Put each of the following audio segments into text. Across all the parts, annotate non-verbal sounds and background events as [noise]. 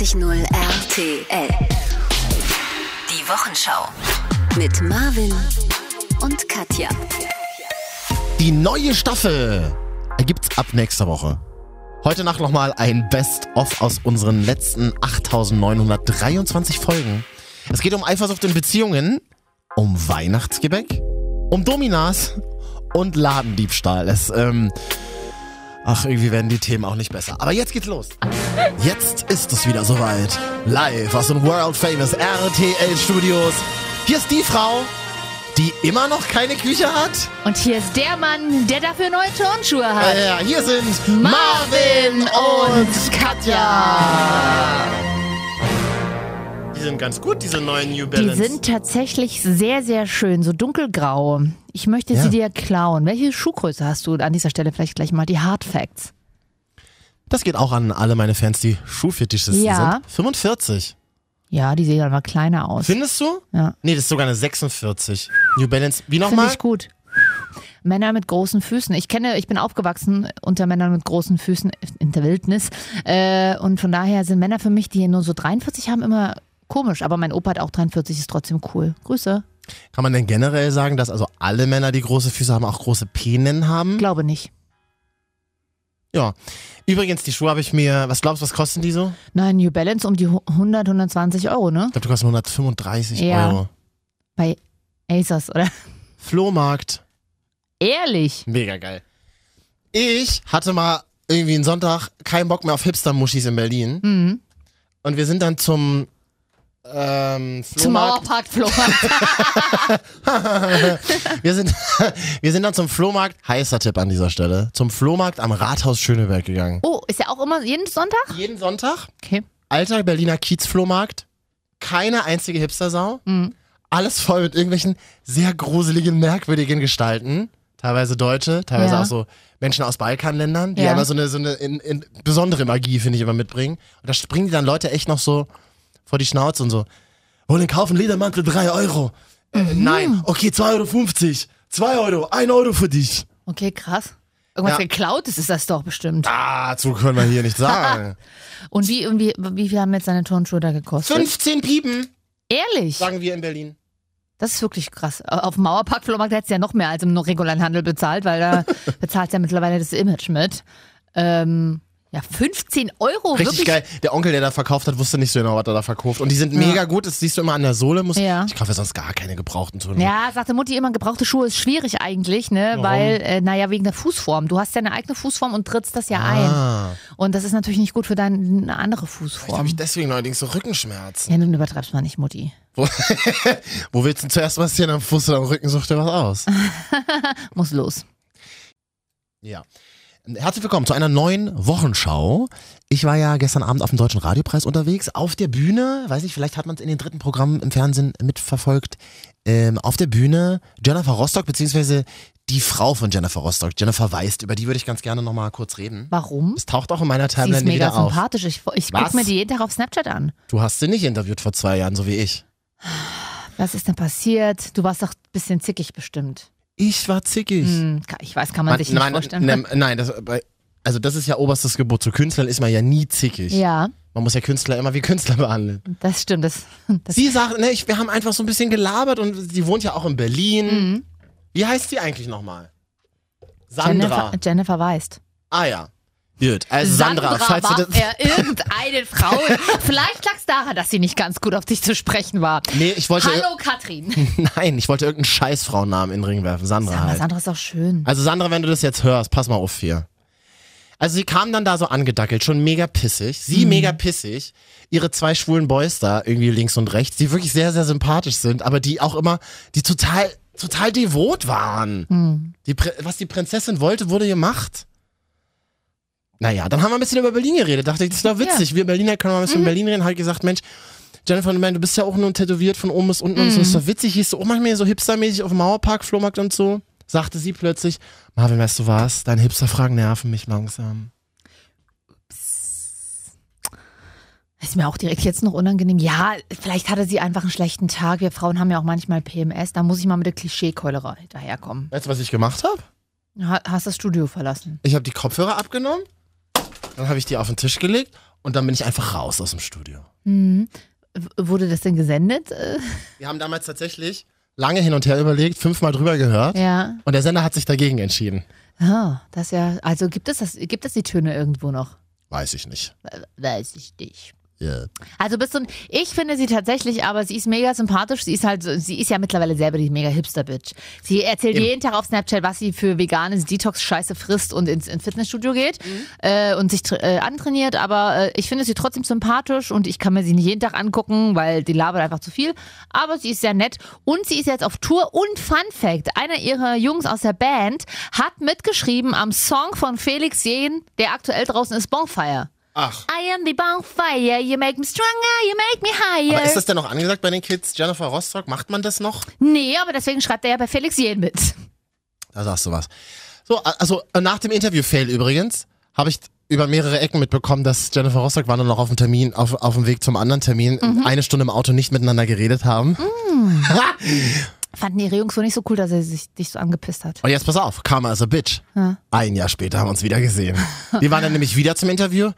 94.0 RTL. Die Wochenschau. Mit Marvin und Katja. Die neue Staffel gibt's ab nächster Woche. Heute Nacht nochmal ein Best-of aus unseren letzten 8923 Folgen. Es geht um Eifersucht in Beziehungen, um Weihnachtsgebäck, um Dominas und Ladendiebstahl. Es, ähm, ach, irgendwie werden die Themen auch nicht besser. Aber jetzt geht's los. Jetzt ist es wieder soweit. Live aus den World Famous RTL Studios. Hier ist die Frau, die immer noch keine Küche hat. Und hier ist der Mann, der dafür neue Turnschuhe hat. Ja, hier sind Marvin und Katja. Die sind ganz gut, diese neuen New Die Balance. sind tatsächlich sehr, sehr schön, so dunkelgrau. Ich möchte Ja. sie dir klauen. Welche Schuhgröße hast du an dieser Stelle vielleicht gleich mal? Die Hard Facts. das geht auch an alle meine Fans, die Schuhfetischisten Ja. sind. 45. Ja, die sehen aber kleiner aus. Findest du? Ja. Nee, das ist sogar eine 46. New Balance. Wie Finde nochmal? ich gut. Männer mit großen Füßen. Ich kenne, ich bin aufgewachsen unter Männern mit großen Füßen in der Wildnis. Äh, und von daher sind Männer für mich, die nur so 43 haben, immer komisch. Aber mein Opa hat auch 43, ist trotzdem cool. Grüße. Kann man denn generell sagen, dass also alle Männer, die große Füße haben, auch große Penen haben? Glaube nicht. Ja. Übrigens, die Schuhe habe ich mir, was glaubst du, was kosten die so? Nein, New Balance um die 100, 120 Euro, ne? Ich glaube, die kosten 135 Ja. Euro. Bei Asos, oder? Flohmarkt. Ehrlich? Mega geil. Ich hatte mal irgendwie einen Sonntag keinen Bock mehr auf Hipster-Muschis in Berlin. Mhm. Und wir sind dann zum ähm, Zum Flohmarkt. Mauerpark Flohmarkt. [laughs] Wir sind, [laughs] wir sind dann zum Flohmarkt, heißer Tipp an dieser Stelle, zum Flohmarkt am Rathaus Schöneberg gegangen. Oh, ist ja auch immer jeden Sonntag? Jeden Sonntag, Okay. alter Berliner Kiezflohmarkt, keine einzige Hipstersau, Mhm. alles voll mit irgendwelchen sehr gruseligen, merkwürdigen Gestalten. Teilweise Deutsche, teilweise Ja. auch so Menschen aus Balkanländern, die Ja. immer so eine, so eine in, in besondere Magie, finde ich, immer mitbringen. Und da springen die dann Leute echt noch so vor die Schnauze und so, wollen kaufen Ledermantel 3 Euro. Äh, Mhm. nein, okay, 2,50 Euro. 2 Euro, 1 Euro für dich. Okay, krass. Irgendwas Ja. geklautes ist das doch bestimmt. Ah, so können wir hier nicht [laughs] sagen. Und wie, und wie, wie viel haben jetzt deine Turnschuhe da gekostet? 15 Piepen, Ehrlich? sagen wir in Berlin. Das ist wirklich krass. Auf dem Mauerpark Flohmarkt hättest du ja noch mehr als im regulären Handel bezahlt, weil da [laughs] bezahlt ja mittlerweile das Image mit. Ähm, ja, 15 Euro, Richtig wirklich. geil. Der Onkel, der da verkauft hat, wusste nicht so genau, was er da verkauft. Und die sind mega gut, das siehst du immer an der Sohle. Muss, Ja. Ich kaufe sonst gar keine gebrauchten Turnschuhe. Ja, sagte Mutti immer, gebrauchte Schuhe ist schwierig eigentlich, ne? Warum? Weil, äh, naja, wegen der Fußform. Du hast ja eine eigene Fußform und trittst das ja ein. Ah, Und das ist natürlich nicht gut für deine andere Fußform. habe ich deswegen neuerdings so Rückenschmerzen. Ja, nun übertreibst mal nicht, Mutti. Wo, [laughs] wo willst du denn zuerst was sehen? Am Fuß oder am Rücken? Such dir was aus. [laughs] Muss los. Ja. Herzlich willkommen zu einer neuen Wochenschau. Ich war ja gestern Abend auf dem Deutschen Radiopreis unterwegs. Auf der Bühne, weiß nicht, vielleicht hat man es in den dritten Programmen im Fernsehen mitverfolgt. Ähm, auf der Bühne Jennifer Rostock, beziehungsweise die Frau von Jennifer Rostock, Jennifer Weist. Über die würde ich ganz gerne nochmal kurz reden. Warum? Es taucht auch in meiner Sie Timeline ist mega wieder auf. sympathisch. Ich, ich gucke mir die jeden Tag auf Snapchat an. Du hast sie nicht interviewt vor zwei Jahren, so wie ich. Was ist denn passiert? Du warst doch ein bisschen zickig bestimmt. Ich war zickig. Hm, ich weiß, kann man, sich nicht nein, vorstellen. nein, nein, das, also das ist ja oberstes Gebot. Zu Künstlern ist man ja nie zickig. Ja, Man muss ja Künstler immer wie Künstler behandeln. das stimmt. Das, das Sie sagt, ne, ich, wir haben einfach so ein bisschen gelabert und sie wohnt ja auch in Berlin. Mhm. Wie heißt sie eigentlich nochmal? Sandra. Jennifer, Jennifer Weist. Ah ja. Gut. Also Sandra, falls war du das. er irgendeine Frau. [laughs] Vielleicht lag es daran, dass sie nicht ganz gut auf dich zu sprechen war. Nee, ich wollte. Hallo Katrin. [laughs] Nein, ich wollte irgendeinen Scheißfrauennamen in den Ring werfen. Sandra Sandra, halt. Sandra ist auch schön. Also Sandra, wenn du das jetzt hörst, pass mal auf hier. Also sie kam dann da so angedackelt, schon mega pissig. Sie mega pissig. Ihre zwei schwulen Boys da irgendwie links und rechts, die wirklich sehr, sehr sympathisch sind, aber die auch immer, die total, total devot waren. Die, Prä- was die Prinzessin wollte, wurde gemacht. Naja, dann haben wir ein bisschen über Berlin geredet. Dachte ich, das ist doch witzig. Wir Berliner können mal ein bisschen über Berlin reden. Halt gesagt, Mensch, Jennifer, ich meine, du bist ja auch nur tätowiert von oben bis unten und so. Ist doch witzig. Hieß du auch manchmal so hipstermäßig auf dem Mauerpark, Flohmarkt und so. Sagte sie plötzlich, Marvin, weißt du was? Deine Hipster-Fragen nerven mich langsam. Ist mir auch direkt jetzt noch unangenehm. Ja, vielleicht hatte sie einfach einen schlechten Tag. Wir Frauen haben ja auch manchmal PMS. Da muss ich mal mit der Klischeekeulerei daherkommen. Weißt du, was ich gemacht habe? Ha- Hast das Studio verlassen. Ich habe die Kopfhörer abgenommen, Dann habe ich die auf den Tisch gelegt und dann bin ich einfach raus aus dem Studio. W- Wurde das denn gesendet? [laughs] Wir haben damals tatsächlich lange hin und her überlegt, fünfmal drüber gehört Ja. und der Sender hat sich dagegen entschieden. Ah, das ja. Also gibt es das, gibt es die Töne irgendwo noch? Weiß ich nicht. Äh, Weiß ich nicht. Ja. Also bist du, ich finde sie tatsächlich, aber sie ist mega sympathisch. Sie ist halt, sie ist ja mittlerweile selber die mega Hipster-Bitch. Sie erzählt Eben. jeden Tag auf Snapchat, was sie für veganes Detox-Scheiße frisst und ins, ins Fitnessstudio geht äh, und sich äh, antrainiert. Aber äh, ich finde sie trotzdem sympathisch und ich kann mir sie nicht jeden Tag angucken, weil die labert einfach zu viel. Aber sie ist sehr nett und sie ist jetzt auf Tour. Und Fun Fact: Einer ihrer Jungs aus der Band hat mitgeschrieben am Song von Felix Jähn, der aktuell draußen ist, Bonfire. Ach. I am the bonfire, you make me stronger, you make me higher. Aber ist das denn noch angesagt bei den Kids? Jennifer Rostock, macht man das noch? nee, aber deswegen schreibt er ja bei Felix Jähn mit. Da sagst du was. So, also äh, nach dem Interview-Fail übrigens, habe ich über mehrere Ecken mitbekommen, dass Jennifer Rostock war nur noch auf dem Termin, auf, auf dem Weg zum anderen Termin, Mhm. eine Stunde im Auto nicht miteinander geredet haben. Fanden ihre Jungs so nicht so cool, dass er sich dich so angepisst hat. Und jetzt pass auf, Karma is a Bitch. Ein Jahr später haben wir uns wieder gesehen. Die waren dann nämlich wieder zum Interview.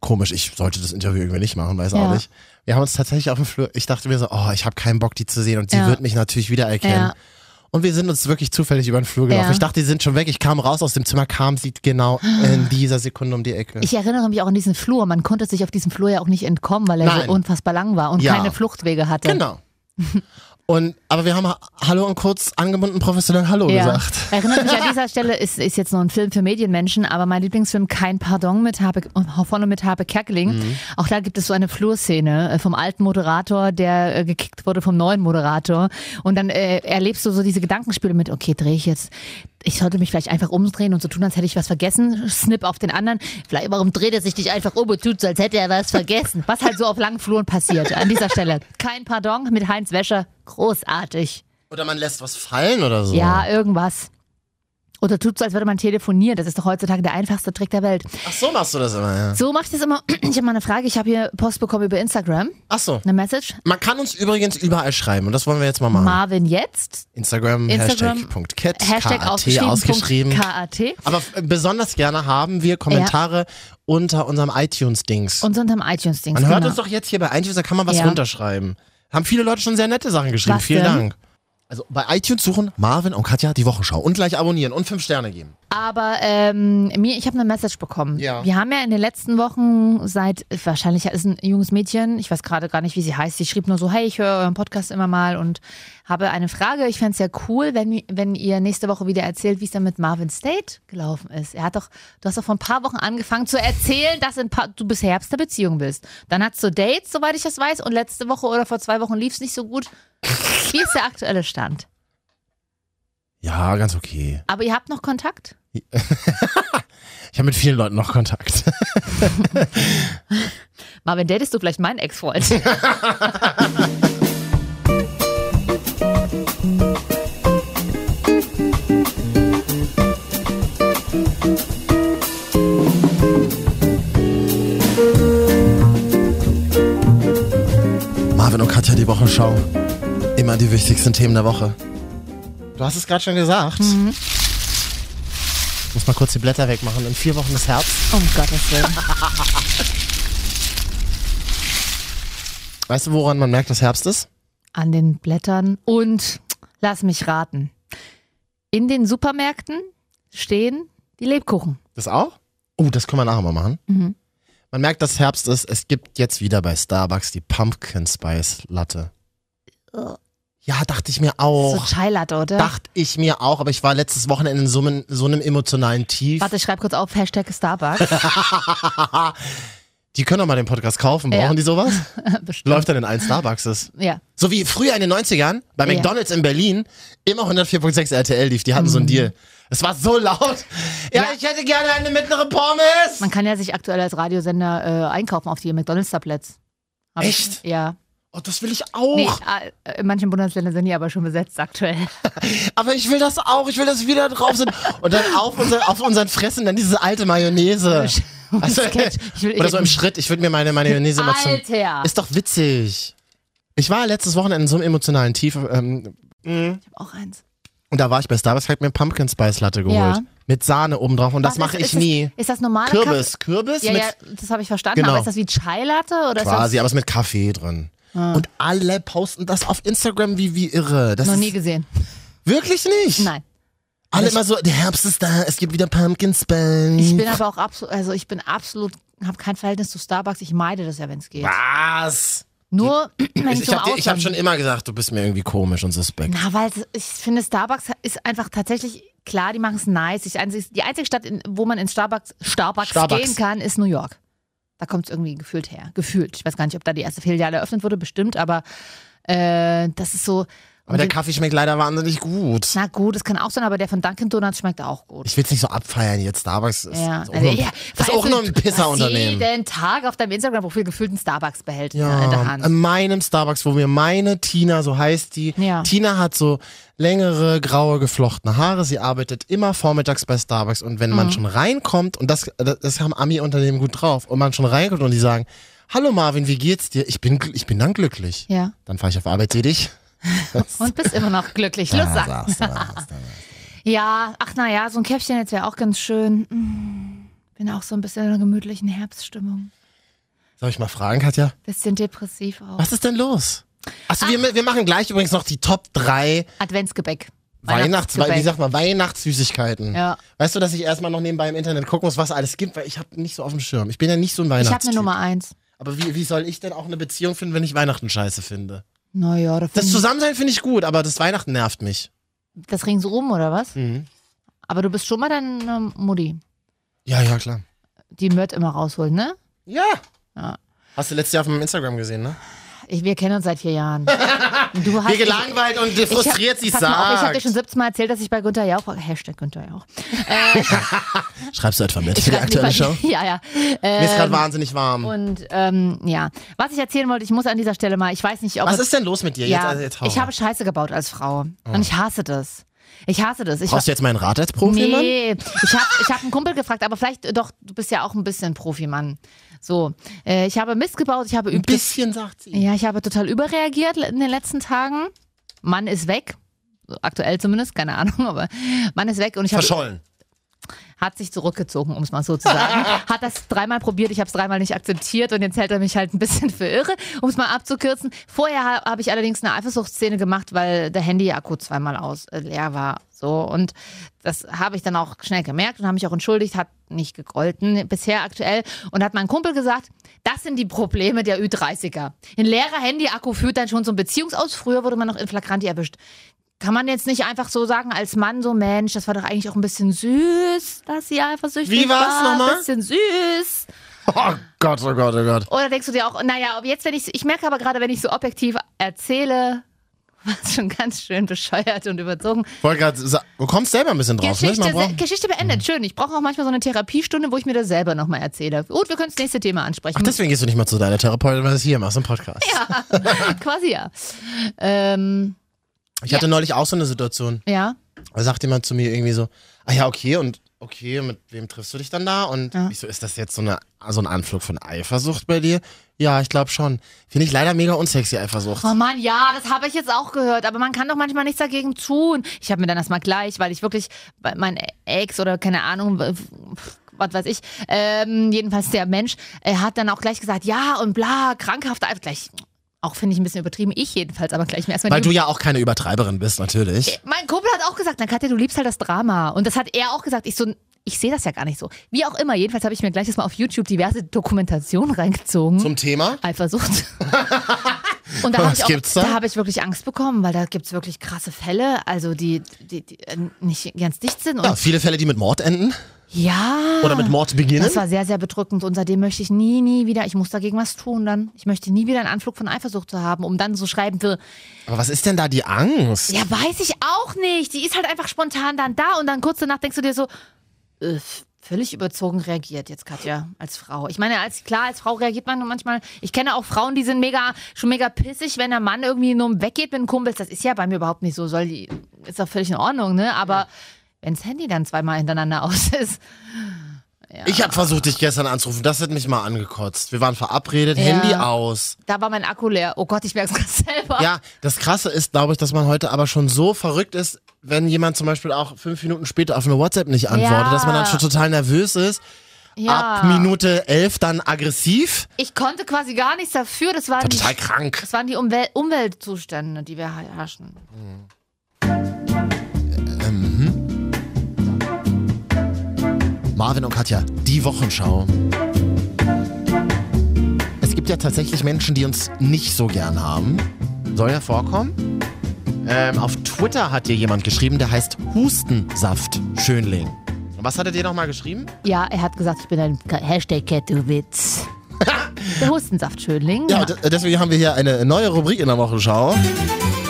Komisch, ich sollte das Interview irgendwie nicht machen, weiß auch Ja. nicht. Wir haben uns tatsächlich auf dem Flur, ich dachte mir so, oh, ich habe keinen Bock, die zu sehen und sie Ja. wird mich natürlich wiedererkennen. Ja. Und wir sind uns wirklich zufällig über den Flur gelaufen. Ja. Ich dachte, die sind schon weg. Ich kam raus aus dem Zimmer, kam sie genau in dieser Sekunde um die Ecke. Ich erinnere mich auch an diesen Flur. Man konnte sich auf diesem Flur ja auch nicht entkommen, weil er Nein. so unfassbar lang war und Ja. keine Fluchtwege hatte. Genau. Und, aber wir haben ha- Hallo und kurz angebunden professionell Hallo Ja. gesagt. Erinnert mich an dieser [laughs] Stelle, ist, ist jetzt nur ein Film für Medienmenschen, aber mein Lieblingsfilm Kein Pardon mit Habe, vorne mit Habe Kerkeling. Mhm. Auch da gibt es so eine Flurszene äh, vom alten Moderator, der äh, gekickt wurde vom neuen Moderator. Und dann äh, erlebst du so diese Gedankenspiele mit, okay, drehe ich jetzt, ich sollte mich vielleicht einfach umdrehen und so tun, als hätte ich was vergessen. Snip auf den anderen. Vielleicht, warum dreht er sich nicht einfach um und tut so, als hätte er was vergessen? Was halt so auf langen Fluren passiert an dieser Stelle. Kein Pardon mit Heinz Wäscher. Großartig. Oder man lässt was fallen oder so. Ja, irgendwas. Oder tut so, als würde man telefonieren. Das ist doch heutzutage der einfachste Trick der Welt. Ach so machst du das immer, ja. So mache ich das immer. [clears throat] Ich habe mal eine Frage. Ich habe hier Post bekommen über Instagram. Ach so. Eine Message. Man kann uns übrigens überall schreiben und das wollen wir jetzt mal machen. Marvin jetzt. Instagram, Instagram, Hashtag .cat, Hashtag KAT ausgeschrieben. KAT. Aber f- besonders gerne haben wir Kommentare unter unserem iTunes-Dings. Und so unterm iTunes-Dings. Man hört genau. uns doch jetzt hier bei iTunes, da kann man was Ja. runterschreiben. Haben viele Leute schon sehr nette Sachen geschrieben. Was Vielen denn? Dank. Also bei iTunes suchen Marvin und Katja die Wochenschau und gleich abonnieren und fünf Sterne geben. Aber ähm, mir, ich habe eine Message bekommen. Ja. Wir haben ja in den letzten Wochen seit, wahrscheinlich ist ein junges Mädchen, ich weiß gerade gar nicht, wie sie heißt, sie schrieb nur so, hey, ich höre euren Podcast immer mal und habe eine Frage. Ich fände es ja cool, wenn, wenn ihr nächste Woche wieder erzählt, wie es dann mit Marvin State gelaufen ist. Er hat doch, du hast doch vor ein paar Wochen angefangen zu erzählen, dass paar, du bis Herbst eine Beziehung bist. Dann hast du Dates, soweit ich das weiß, und letzte Woche oder vor zwei Wochen lief es nicht so gut. Wie ist der aktuelle Stand? Ja, ganz okay. Aber ihr habt noch Kontakt? Ich habe mit vielen Leuten noch Kontakt. [laughs] Marvin, datest du vielleicht meinen Ex-Freund? Marvin und Katja die Wochenschau. Immer die wichtigsten Themen der Woche. Du hast es gerade schon gesagt. Mhm. Ich muss mal kurz die Blätter wegmachen. In vier Wochen ist Herbst. Um Gottes Willen. Weißt du, woran man merkt, dass Herbst ist? An den Blättern und lass mich raten. In den Supermärkten stehen die Lebkuchen. Das auch? Oh, das können wir nachher mal machen. Mhm. Man merkt, dass Herbst ist. Es gibt jetzt wieder bei Starbucks die Pumpkin Spice Latte. Ja, dachte ich mir So auch. Chai Latte, oder? Dachte ich mir auch, aber ich war letztes Wochenende in so einem, so einem emotionalen Tief. Warte, ich schreibe kurz auf, Hashtag Starbucks. [laughs] Die können doch mal den Podcast kaufen. Brauchen Ja. die sowas? [laughs] Bestimmt. Läuft dann in allen Starbuckses. Ja. So wie früher in den 90ern bei Ja. McDonalds in Berlin immer 104.6 RTL lief. Die hatten so einen Deal. Es war so laut. Ja, Mhm. Ja. ich hätte gerne eine mittlere Pommes. Man kann ja sich aktuell als Radiosender äh, einkaufen auf die McDonalds-Tablets. Hab ich- Echt? Ja. Oh, das will ich auch. Nee, äh, in manchen Bundesländern sind die aber schon besetzt aktuell. [laughs] Aber ich will das auch. Ich will, dass wir da drauf sind. Und dann auf, unser, auf unseren Fressen dann diese alte Mayonnaise. Also. [laughs] Ich will- oder so im Schritt. Ich würde mir meine Mayonnaise immer zum... Ist doch witzig. Ich war letztes Wochenende in so einem emotionalen Tief. Ähm, Ich hab auch eins. Und da war ich bei Starbucks, hab mir Pumpkin Spice Latte geholt. Ja. Mit Sahne oben drauf. Und das mache ich ist nie. Das, ist das normale Kürbis. Kürbis? Ja, mit ja, das habe ich verstanden. Genau. Aber ist das wie Chai Latte oder quasi, ist aber es ist mit Kaffee drin. Und alle posten das auf Instagram wie, wie irre. Das noch nie gesehen? wirklich nicht. Nein. Alle immer so, der Herbst ist da, es gibt wieder Pumpkin Spice. Ich bin aber auch absolut, also ich bin absolut, habe kein Verhältnis zu Starbucks. Ich meide das ja, wenn es geht. Was? Nur [clears throat] wenn ich, Ich, zum ich habe hab Ausland- schon immer gesagt, du bist mir irgendwie komisch und suspekt. Na, weil ich finde, Starbucks ist einfach tatsächlich, klar, die machen es nice. Ich, die einzige Stadt, in, wo man in Starbucks, Starbucks, Starbucks. gehen kann, ist New York. Da kommt es irgendwie gefühlt her. Gefühlt. Ich weiß gar nicht, ob da die erste Filiale eröffnet wurde, bestimmt, aber äh, das ist so. Aber der Kaffee schmeckt leider wahnsinnig gut. na gut, das kann auch sein, aber der von Dunkin' Donuts schmeckt auch gut. Ich will es nicht so abfeiern jetzt. Starbucks ist, Ja, ist auch also, nur, ja, ist auch nur ein Pisser-Unternehmen. jeden Tag auf deinem Instagram-Profil gefühlt einen Starbucks-Behälter in der Ja, Hand. in meinem Starbucks, wo mir meine Tina, so heißt die, Ja. Tina hat so längere, graue, geflochtene Haare. Sie arbeitet immer vormittags bei Starbucks und wenn man Mhm. schon reinkommt, und das, das haben Ami-Unternehmen gut drauf, und man schon reinkommt und die sagen, hallo Marvin, wie geht's dir? Ich bin, ich bin dann glücklich. Ja. Dann fahre ich auf Arbeit, sehe dich. [laughs] Und bist immer noch glücklich. Da sagst du was. Ja, ach na ja, so ein Käffchen jetzt wäre auch ganz schön. Mm, Bin auch so ein bisschen in einer gemütlichen Herbststimmung. Soll ich mal fragen, Katja? Bisschen depressiv auch. Was ist denn los? Achso, wir, wir machen gleich übrigens noch die Top 3 Adventsgebäck. Weihnachts, wie sagt man, Weihnachtssüßigkeiten. Ja. Weißt du, dass ich erstmal noch nebenbei im Internet gucken muss, was alles gibt, weil ich habe nicht so auf dem Schirm. Ich bin ja nicht so ein Ich habe Weihnachtstyp. eine Nummer eins. Aber wie, wie soll ich denn auch eine Beziehung finden, wenn ich Weihnachten scheiße finde? Naja, Das Zusammensein finde ich gut, aber das Weihnachten nervt mich. das ringsrum oder was? Mhm. Aber du bist schon mal deine Mutti. Ja, ja, klar. Die Mört immer rausholen, ne? Ja. Ja. Hast du letztes Jahr auf meinem Instagram gesehen, ne? Ich, wir kennen uns seit vier Jahren. [laughs] Du hast Wie gelangweilt und ich- frustriert sie ich, pass mal auf, Ich habe dir sagt. schon 17 Mal erzählt, dass ich bei Günther Jauch. Hashtag Günther Jauch. [laughs] Schreibst du etwa mit für die aktuelle Show? [laughs] Ja, ja. Mir ist gerade Ähm, wahnsinnig warm. Und ähm, ja, was ich erzählen wollte, ich muss an dieser Stelle mal, ich weiß nicht, ob Was es- ist denn los mit dir? ja, jetzt, also jetzt hau ich habe. Scheiße gebaut als Frau und ich hasse das. Ich hasse das. Ich Brauchst du jetzt meinen Rat als Profi, Nee, ich habe ich hab einen Kumpel gefragt, aber vielleicht äh, doch, du bist ja auch ein bisschen Profimann. So, äh, ich habe Mist gebaut, ich habe Ein üblich, bisschen, sagt sie. ja, ich habe total überreagiert in den letzten Tagen. Mann ist weg, aktuell zumindest, keine Ahnung, [laughs] aber Mann ist weg und ich habe Verschollen. hat sich zurückgezogen, um es mal so zu sagen. [laughs] Hat das dreimal probiert, ich habe es dreimal nicht akzeptiert und jetzt hält er mich halt ein bisschen für irre, um es mal abzukürzen. Vorher ha- habe ich allerdings eine Eifersuchtsszene gemacht, weil der Handy-Akku zweimal aus äh, leer war. So und das habe ich dann auch schnell gemerkt und habe mich auch entschuldigt, hat nicht gegolten bisher aktuell und hat mein Kumpel gesagt, das sind die Probleme der Ü30er. Ein leerer Handy-Akku führt dann schon zum Beziehungsaus. Früher wurde man noch in Flagranti erwischt. Kann man jetzt nicht einfach so sagen als Mann so, Mensch, das war doch eigentlich auch ein bisschen süß, dass sie eifersüchtig Wie war's war. nochmal? Ein bisschen süß. Oh Gott, oh Gott, oh Gott. Oder denkst du dir auch, naja, aber jetzt, wenn ich, ich merke aber gerade, wenn ich so objektiv erzähle, war [laughs] schon ganz schön bescheuert und überzogen. Wollte Du kommst selber ein bisschen drauf, Geschichte, ne? Braucht- Geschichte beendet, schön. Ich brauche auch manchmal so eine Therapiestunde, wo ich mir das selber nochmal erzähle. Gut, wir können das nächste Thema ansprechen. Ach, deswegen gehst du nicht mal zu deiner Therapeutin, weil du es hier machst im Podcast. [laughs] Quasi ja. Ähm, Ich hatte neulich auch so eine Situation. ja. Da sagt jemand zu mir irgendwie so, ah ja, okay, und okay, mit wem triffst du dich dann da? Und Ja. ich so, ist das jetzt so, eine, so ein Anflug von Eifersucht bei dir? Ja, ich glaube schon. Finde ich leider mega unsexy, Eifersucht. Oh Mann, ja, das habe ich jetzt auch gehört, aber man kann doch manchmal nichts dagegen tun. Ich habe mir dann erstmal gleich, weil ich wirklich, mein Ex oder keine Ahnung, was weiß ich, ähm, jedenfalls der Mensch, er hat dann auch gleich gesagt, ja und bla, krankhaft, einfach gleich, auch finde ich ein bisschen übertrieben, ich jedenfalls, aber gleich mir erstmal Weil du ja auch keine Übertreiberin bist, natürlich. mein Kumpel hat auch gesagt, na Katja, du liebst halt das Drama. Und das hat er auch gesagt. Ich so, ich sehe das ja gar nicht so. Wie auch immer, jedenfalls habe ich mir gleich jetzt mal auf YouTube diverse Dokumentationen reingezogen. Zum Thema? Eifersucht. [laughs] Und da habe ich, auch- da? da hab ich wirklich Angst bekommen, weil da gibt es wirklich krasse Fälle, also die, die, die äh, nicht ganz dicht sind. Und Ja, viele Fälle, die mit Mord enden ja, oder mit Mord beginnen. das war sehr, sehr bedrückend. Und seitdem möchte ich nie, nie wieder, ich muss dagegen was tun dann. Ich möchte nie wieder einen Anflug von Eifersucht zu haben, um dann so schreiben für, Aber was ist denn da die Angst? Ja, weiß ich auch nicht. Die ist halt einfach spontan dann da und dann kurz danach denkst du dir so, äh, völlig überzogen reagiert jetzt Katja als Frau. Ich meine, als klar, als Frau reagiert man manchmal. Ich kenne auch Frauen, die sind mega, schon mega pissig, wenn der Mann irgendwie nur weggeht mit einem Kumpel. Das ist ja bei mir überhaupt nicht so. Soll die, ist doch völlig in Ordnung, ne? Aber wenn das Handy dann zweimal hintereinander [laughs] aus ist. Ich habe versucht, dich gestern anzurufen. Das hat mich mal angekotzt. Wir waren verabredet, Ja. Handy aus. Da war mein Akku leer. Oh Gott, ich merke es gerade selber. Ja, das Krasse ist, glaube ich, dass man heute aber schon so verrückt ist. wenn jemand zum Beispiel auch fünf Minuten später auf eine WhatsApp nicht antwortet, Ja. dass man dann schon total nervös ist. Ja. Ab Minute elf dann aggressiv. Ich konnte quasi gar nichts dafür. Das waren, die, Total krank. das waren die Umwel Umweltzustände, die wir herrschen. Marvin und Katja, die Wochenschau. Es gibt ja tatsächlich Menschen, die uns nicht so gern haben. Soll ja vorkommen. Ähm, auf Twitter hat dir jemand geschrieben, der heißt Hustensaft Schönling. Und was hat er dir nochmal geschrieben? Ja, er hat gesagt, ich bin ein Hashtag Kettowitz. [laughs] Der Hustensaftschönling. Ja, d- deswegen haben wir hier eine neue Rubrik in der Wochenschau.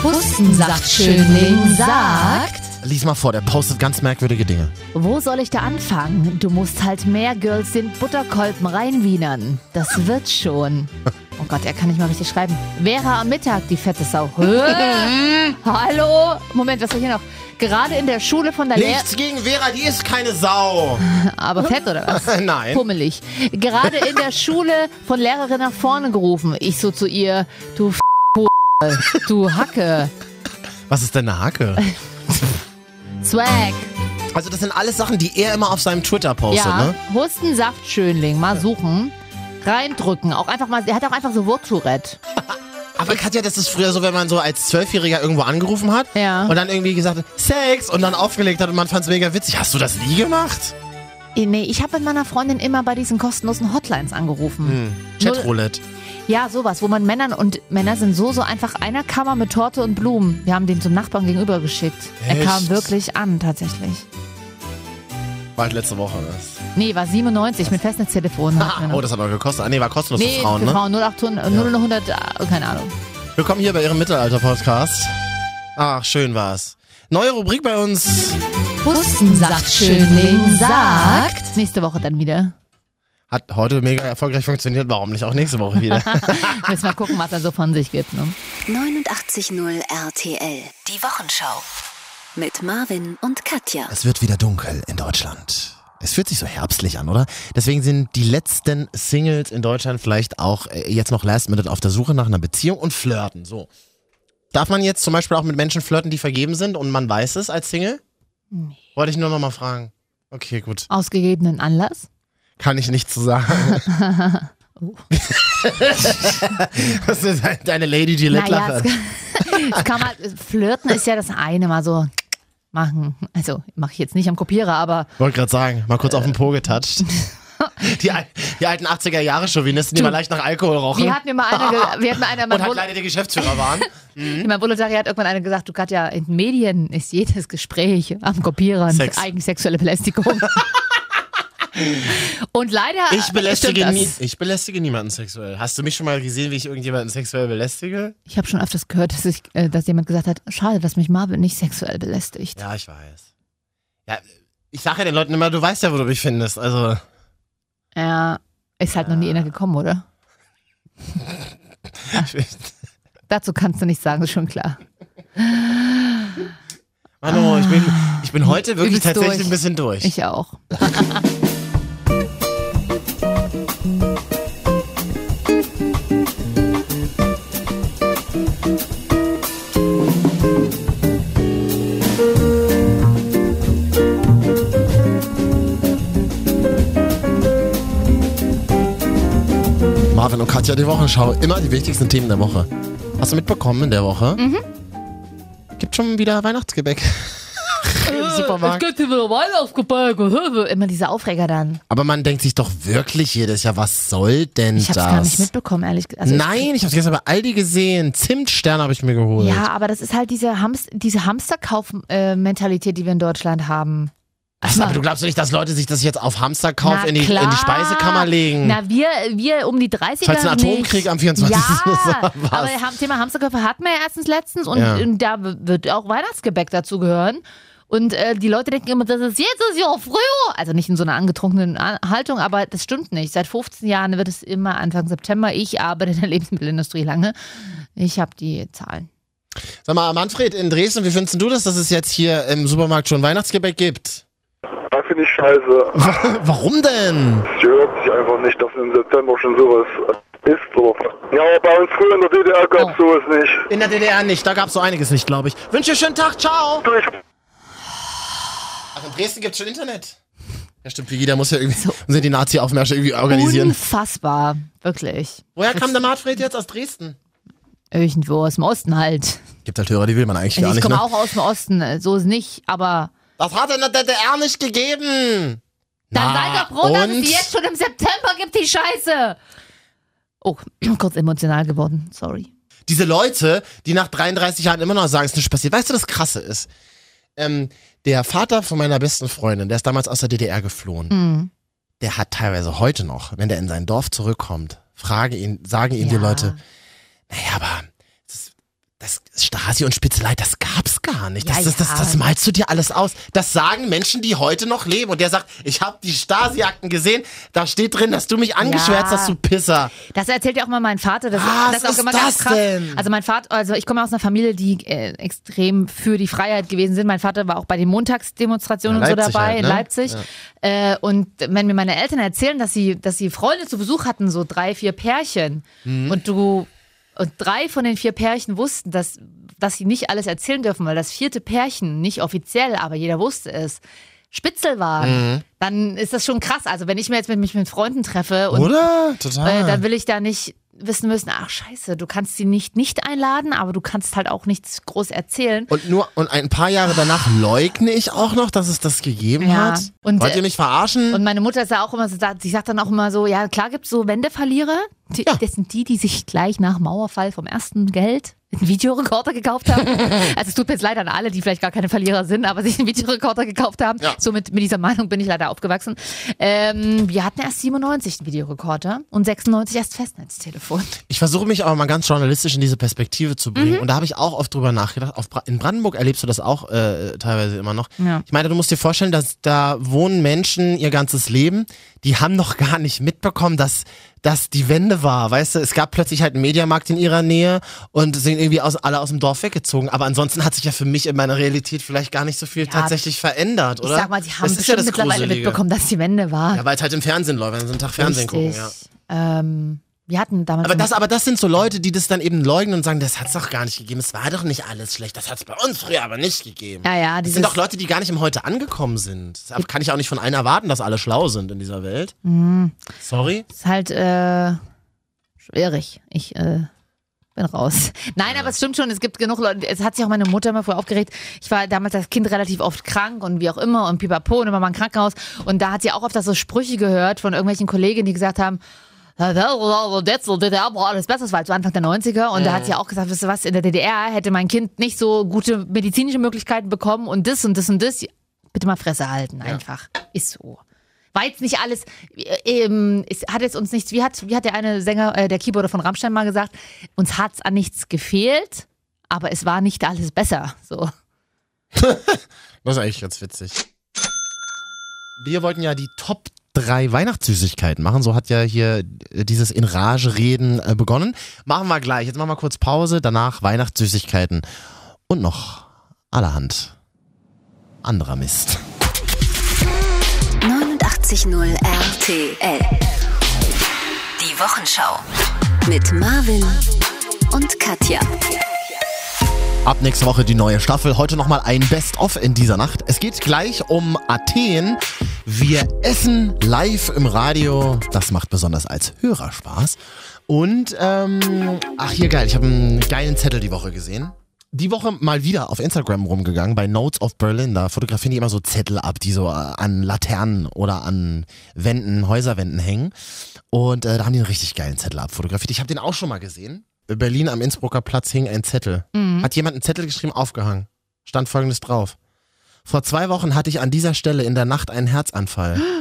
Hustensaftschönling sagt. Lies mal vor, der postet ganz merkwürdige Dinge. Wo soll ich da anfangen? Du musst halt mehr Girls den Butterkolben reinwienern. Das wird schon. [laughs] Oh Gott, er kann nicht mal richtig schreiben. Vera am Mittag, die fette Sau. [laughs] Hallo? Moment, was war hier noch? Gerade in der Schule von der Lehrerin. Nichts gegen Vera, die ist keine Sau. [laughs] Aber fett oder was? Nein. Pummelig. Gerade in der Schule von Lehrerin nach vorne gerufen. Ich so zu ihr, du F du Hacke. Was ist denn eine Hacke? Swag. Also das sind alles Sachen, die er immer auf seinem Twitter postet, Ja, ne? Hustensaftschönling. Mal suchen. Reindrücken. Auch einfach mal, er hat auch einfach so Wurzeltourette. [laughs] Aber Katja, das ist früher so, wenn man so als Zwölfjähriger irgendwo angerufen hat Ja. und dann irgendwie gesagt hat, Sex und dann aufgelegt hat und man fand es mega witzig. Hast du das nie gemacht? Nee, ich habe mit meiner Freundin immer bei diesen kostenlosen Hotlines angerufen. Hm. Chatroulette. Ja, sowas, wo man Männern und Männer sind so, so einfach einer Kammer mit Torte und Blumen. Wir haben den zum Nachbarn gegenüber geschickt. Er Echt? kam wirklich an, tatsächlich. War halt letzte Woche. Das. Nee, war 97 mit Festnetztelefon. noch. [laughs] Oh, das hat aber gekostet. Ah, nee, war kostenlos nee, für Frauen, für ne? Frauen 0800, 0100, äh, keine Ahnung. Willkommen hier bei Ihrem Mittelalter-Podcast. Ach, schön war's. Neue Rubrik bei uns. Hustensaftschönling sagt. Nächste Woche dann wieder. Hat heute mega erfolgreich funktioniert. Warum nicht auch nächste Woche wieder? [laughs] Müssen wir gucken, was er so von sich gibt. Ne? 89.0 RTL. Die Wochenschau. Mit Marvin und Katja. es wird wieder dunkel in Deutschland. Es fühlt sich so herbstlich an, oder? Deswegen sind die letzten Singles in Deutschland vielleicht auch äh, jetzt noch last minute auf der Suche nach einer Beziehung und flirten. So. Darf man jetzt zum Beispiel auch mit Menschen flirten, die vergeben sind und man weiß es als Single? Nee. Wollte ich nur noch mal fragen. Okay, gut. Ausgegebenen Anlass. Kann ich nicht zu sagen. Oh. [laughs] Was ist deine Lady Gillette Naja, Lache? [laughs] es kann man, flirten ist ja das eine, mal so machen. Also mache ich jetzt nicht am Kopierer, aber Wollte gerade sagen, mal kurz auf den Po getatscht. [laughs] Die, die alten 80er Jahre Chauvinisten, die mal leicht nach Alkohol rochen wie hat mir mal einer, ge- wie hat mir einer und halt leider die Geschäftsführer waren. in meinem Volontariat irgendwann einer gesagt, du Katja, in Medien ist jedes Gespräch am Kopierer Sex. eigentlich sexuelle Belästigung. Und leider Ich belästige, nie, ich belästige niemanden sexuell. Hast du mich schon mal gesehen, wie ich irgendjemanden sexuell belästige? Ich habe schon öfters gehört, dass, ich, äh, dass jemand gesagt hat, schade, dass mich Marvin nicht sexuell belästigt. Ja, ich weiß. Ja, ich sage ja den Leuten immer, du weißt ja, wo du mich findest. Also, Ja, ist halt noch nie einer gekommen, oder? [laughs] Dazu kannst du nichts sagen, ist schon klar. Manu, ich bin, ich bin heute wirklich tatsächlich durch. ein bisschen durch. Ich auch. [laughs] Marvin und Katja, die Wochenschau. Immer die wichtigsten Themen der Woche. Hast du mitbekommen in der Woche? Mhm. Gibt schon wieder Weihnachtsgebäck. [laughs] Im Supermarkt. gibt wieder Weihnachtsgebäck. Immer diese Aufreger dann. Aber man denkt sich doch wirklich jedes Jahr, was soll denn Ich hab's das? gar nicht mitbekommen, ehrlich gesagt. Also Nein, ich hab's gestern bei Aldi gesehen. Zimtstern habe ich mir geholt. Ja, aber das ist halt diese, Hamst diese Hamsterkauf-Mentalität, die wir in Deutschland haben. Ach, aber du glaubst doch nicht, dass Leute sich das jetzt auf Hamsterkauf in die, in die Speisekammer legen? Na, wir, wir um die 30er. Falls ein Atomkrieg nicht. am 24. ist, Ja, [laughs] aber das Thema Hamsterköpfe hatten wir ja erstens letztens und, Ja. und da wird auch Weihnachtsgebäck dazu gehören. Und äh, die Leute denken immer, das ist jetzt das Jahr früher. Also nicht in so einer angetrunkenen Haltung, aber das stimmt nicht. Seit 15 Jahren wird es immer Anfang September. Ich arbeite in der [laughs] Lebensmittelindustrie lange. Ich habe die Zahlen. Sag mal, Manfred, in Dresden, wie findest du das, dass es jetzt hier im Supermarkt schon Weihnachtsgebäck gibt? Das finde ich scheiße. Warum denn? Es gehört sich einfach nicht, dass im September schon sowas ist. Oder ja, aber bei uns früher in der DDR gab es Oh. sowas nicht. In der DDR nicht, da gab's so einiges nicht, glaube ich. Wünsche dir schönen Tag, ciao! Ich Ach, in Dresden gibt's schon Internet. Ja, stimmt, Vigi, der muss ja irgendwie, [laughs] muss die Nazi-Aufmärsche irgendwie organisieren. Unfassbar, wirklich. Woher kam der Martfred jetzt aus Dresden? Irgendwo aus dem Osten halt. Gibt halt Hörer, die will man eigentlich Also gar ich nicht. komme Ne? auch aus dem Osten, so ist nicht, aber Das hat in der DDR nicht gegeben. dann Na, seid doch froh, dass es die jetzt schon im September gibt, die Scheiße. Oh, [clears throat] kurz emotional geworden, sorry. Diese Leute, die nach 33 Jahren immer noch sagen, es ist nicht passiert. Weißt du, das Krasse ist? Ähm, der Vater von meiner besten Freundin, der ist damals aus der DDR geflohen. Mhm. Der hat teilweise heute noch, wenn der in sein Dorf zurückkommt, frage ihn, sagen ihm die Ja. Leute, naja, aber das, das Stasi und Spitzelei, das gab's gar nicht. Das, Ja, das, das, ja. das malst du dir alles aus. Das sagen Menschen, die heute noch leben. Und der sagt, ich habe die Stasi-Akten gesehen, da steht drin, dass du mich angeschwärzt Ja. hast, du Pisser. Das erzählt ja auch mal mein Vater. Das, Was das ist auch immer das ganz krass. denn? Also mein Vater, also ich komme aus einer Familie, die äh, extrem für die Freiheit gewesen sind. Mein Vater war auch bei den Montagsdemonstrationen Ja, und so dabei halt, in ne? Leipzig. Äh, und wenn mir meine Eltern erzählen, dass sie, dass sie Freunde zu Besuch hatten, so drei, vier Pärchen, Mhm. und du und drei von den vier Pärchen wussten, dass, dass sie nicht alles erzählen dürfen, weil das vierte Pärchen, nicht offiziell, aber jeder wusste es, Spitzel waren, Mhm. dann ist das schon krass. Also wenn ich mir jetzt mit mich mit Freunden treffe und Oder? Total. äh, dann will ich da nicht wissen müssen, ach scheiße, du kannst sie nicht nicht einladen, aber du kannst halt auch nichts groß erzählen. Und nur und ein paar Jahre danach leugne ich auch noch, dass es das gegeben Ja. hat. Und, Wollt äh, ihr mich verarschen? Und meine Mutter ist ja auch immer so, sie sagt dann auch immer so, ja klar gibt's so Wendeverlierer, die, Ja. das sind die, die sich gleich nach Mauerfall vom ersten Geld einen Videorekorder gekauft haben. [laughs] also es tut mir jetzt leid an alle, die vielleicht gar keine Verlierer sind, aber sich einen Videorekorder gekauft haben. Ja. So mit, dieser Meinung bin ich leider aufgewachsen. Ähm, wir hatten erst 97 einen Videorekorder und 96 erst Festnetztelefon. Ich versuche mich aber mal ganz journalistisch in diese Perspektive zu bringen. Mhm. Und da habe ich auch oft drüber nachgedacht. In Brandenburg erlebst du das auch äh, teilweise immer noch. Ja. Ich meine, du musst dir vorstellen, dass da wohnen Menschen ihr ganzes Leben, die haben noch gar nicht mitbekommen, dass das die Wende war. Weißt du, es gab plötzlich halt einen Mediamarkt in ihrer Nähe und sind irgendwie aus, alle aus dem Dorf weggezogen. Aber ansonsten hat sich ja für mich in meiner Realität vielleicht gar nicht so viel tatsächlich verändert, Ich oder? sag mal, sie haben das ja das mittlerweile Gruselige. mitbekommen, dass die Wende war. Ja, weil es halt im Fernsehen läuft, wenn sie einen Tag Fernsehen gucken, Richtig. ja. Ähm, wir hatten damals. Aber das, aber das sind so Leute, die das dann eben leugnen und sagen, das hat's doch gar nicht gegeben. Es war doch nicht alles schlecht. Das hat's bei uns früher aber nicht gegeben. ja, ja, Das sind doch Leute, die gar nicht im Heute angekommen sind. Das kann ich auch nicht von allen erwarten, dass alle schlau sind in dieser Welt. Mhm. Sorry. ist halt äh, schwierig. Ich äh, bin raus. [laughs] Nein, aber es stimmt schon, es gibt genug Leute, es hat sich auch meine Mutter immer vorher aufgeregt. Ich war damals als Kind relativ oft krank und wie auch immer und pipapo und immer mal im Krankenhaus. Und da hat sie auch oft so Sprüche gehört von irgendwelchen Kolleginnen, die gesagt haben, das DDR war alles besser, das war halt so Anfang der 90er und da hat sie auch gesagt, wisst ihr was, in der DDR hätte mein Kind nicht so gute medizinische Möglichkeiten bekommen und das und das und das. Bitte mal Fresse halten, einfach. Ist so. War jetzt nicht alles, äh, ähm, es hat jetzt uns nichts, wie hat, wie hat der eine Sänger, äh, der Keyboarder von Rammstein mal gesagt, uns hat's an nichts gefehlt, aber es war nicht alles besser. So. [laughs] Das ist eigentlich ganz witzig. Wir wollten ja die Top drei Weihnachtssüßigkeiten machen. So hat ja hier äh, dieses in Rage reden äh, begonnen. Machen wir gleich. Jetzt machen wir kurz Pause. Danach Weihnachtssüßigkeiten. Und noch allerhand anderer Mist. 89.0 RTL. Die Wochenschau. Mit Marvin und Katja. Ab nächste Woche die neue Staffel. Heute nochmal ein Best-of in dieser Nacht. Es geht gleich um Athen. Wir essen live im Radio. Das macht besonders als Hörer Spaß. Und, ähm, ach hier geil, ich habe einen geilen Zettel die Woche gesehen. Die Woche mal wieder auf Instagram rumgegangen bei Notes of Berlin. Da fotografieren die immer so Zettel ab, die so äh, an Laternen oder an Wänden, Häuserwänden hängen. Und äh, da haben die einen richtig geilen Zettel abfotografiert. Ich habe den auch schon mal gesehen. In Berlin am Innsbrucker Platz hing ein Zettel. Hat jemand einen Zettel geschrieben, aufgehangen. Stand folgendes drauf. Vor zwei Wochen hatte ich an dieser Stelle in der Nacht einen Herzanfall. [gasps]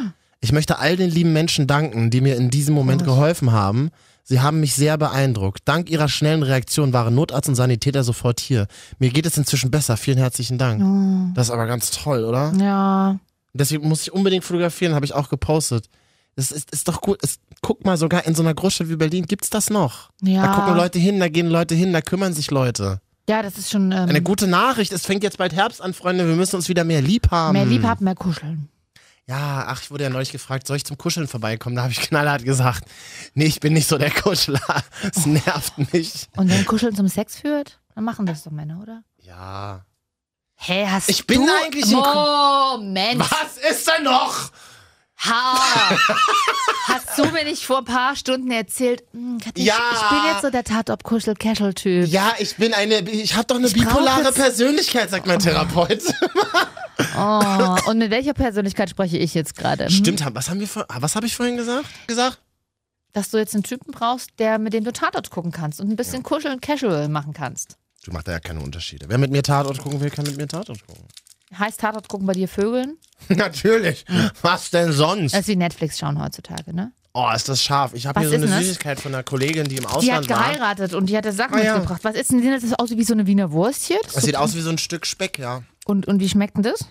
Ich möchte all den lieben Menschen danken, die mir in diesem Moment geholfen haben. Sie haben mich sehr beeindruckt. Dank ihrer schnellen Reaktion waren Notarzt und Sanitäter sofort hier. Mir geht es inzwischen besser. Vielen herzlichen Dank. Das ist aber ganz toll, oder? Ja. Deswegen muss ich unbedingt fotografieren, habe ich auch gepostet. Es ist, ist doch gut. Es, guck mal, sogar in so einer Großstadt wie Berlin gibt's das noch. Ja. Da gucken Leute hin, da gehen Leute hin, da kümmern sich Leute. Ja, das ist schon ähm, Eine gute Nachricht, es fängt jetzt bald Herbst an, Freunde, wir müssen uns wieder mehr lieb haben. mehr lieb haben, mehr kuscheln. Ja, ach, ich wurde ja neulich gefragt, soll ich zum Kuscheln vorbeikommen? Da habe ich knallhart gesagt, nee, ich bin nicht so der Kuschler. Es nervt mich. Und wenn Kuscheln zum Sex führt, dann machen das doch Männer, oder? Ja. Hä, hast Ich bin du... eigentlich ein Moment. Was ist denn noch? Ha. Hast du mir nicht vor ein paar Stunden erzählt, hm, Katja, Ja. ich, ich bin jetzt so der Tatort-Kuschel-Casual-Typ. Ja, ich bin eine, ich habe doch eine Ich bipolare Persönlichkeit, sagt mein Therapeut. Oh, und mit welcher Persönlichkeit spreche ich jetzt gerade? Hm? Stimmt, was haben wir vor, was habe ich vorhin gesagt? Gesagt? Dass du jetzt einen Typen brauchst, der mit dem du Tatort gucken kannst und ein bisschen kuscheln Casual machen kannst. Du machst da ja keine Unterschiede. Wer mit mir Tatort gucken will, kann mit mir Tatort gucken. Heißt Tatort gucken bei dir Vögeln? [laughs] Natürlich. Was denn sonst? Das ist wie Netflix schauen heutzutage, ne? Oh, ist das scharf. Ich habe hier so eine das? Süßigkeit von einer Kollegin, die im Die hat Ausland war. geheiratet und die hatte Sachen Ah, ja. mitgebracht. Was ist denn das? Das aus wie so eine Wiener Wurst hier? Das Das so- sieht aus wie so ein Stück Speck, ja. Und, und wie schmeckt denn das?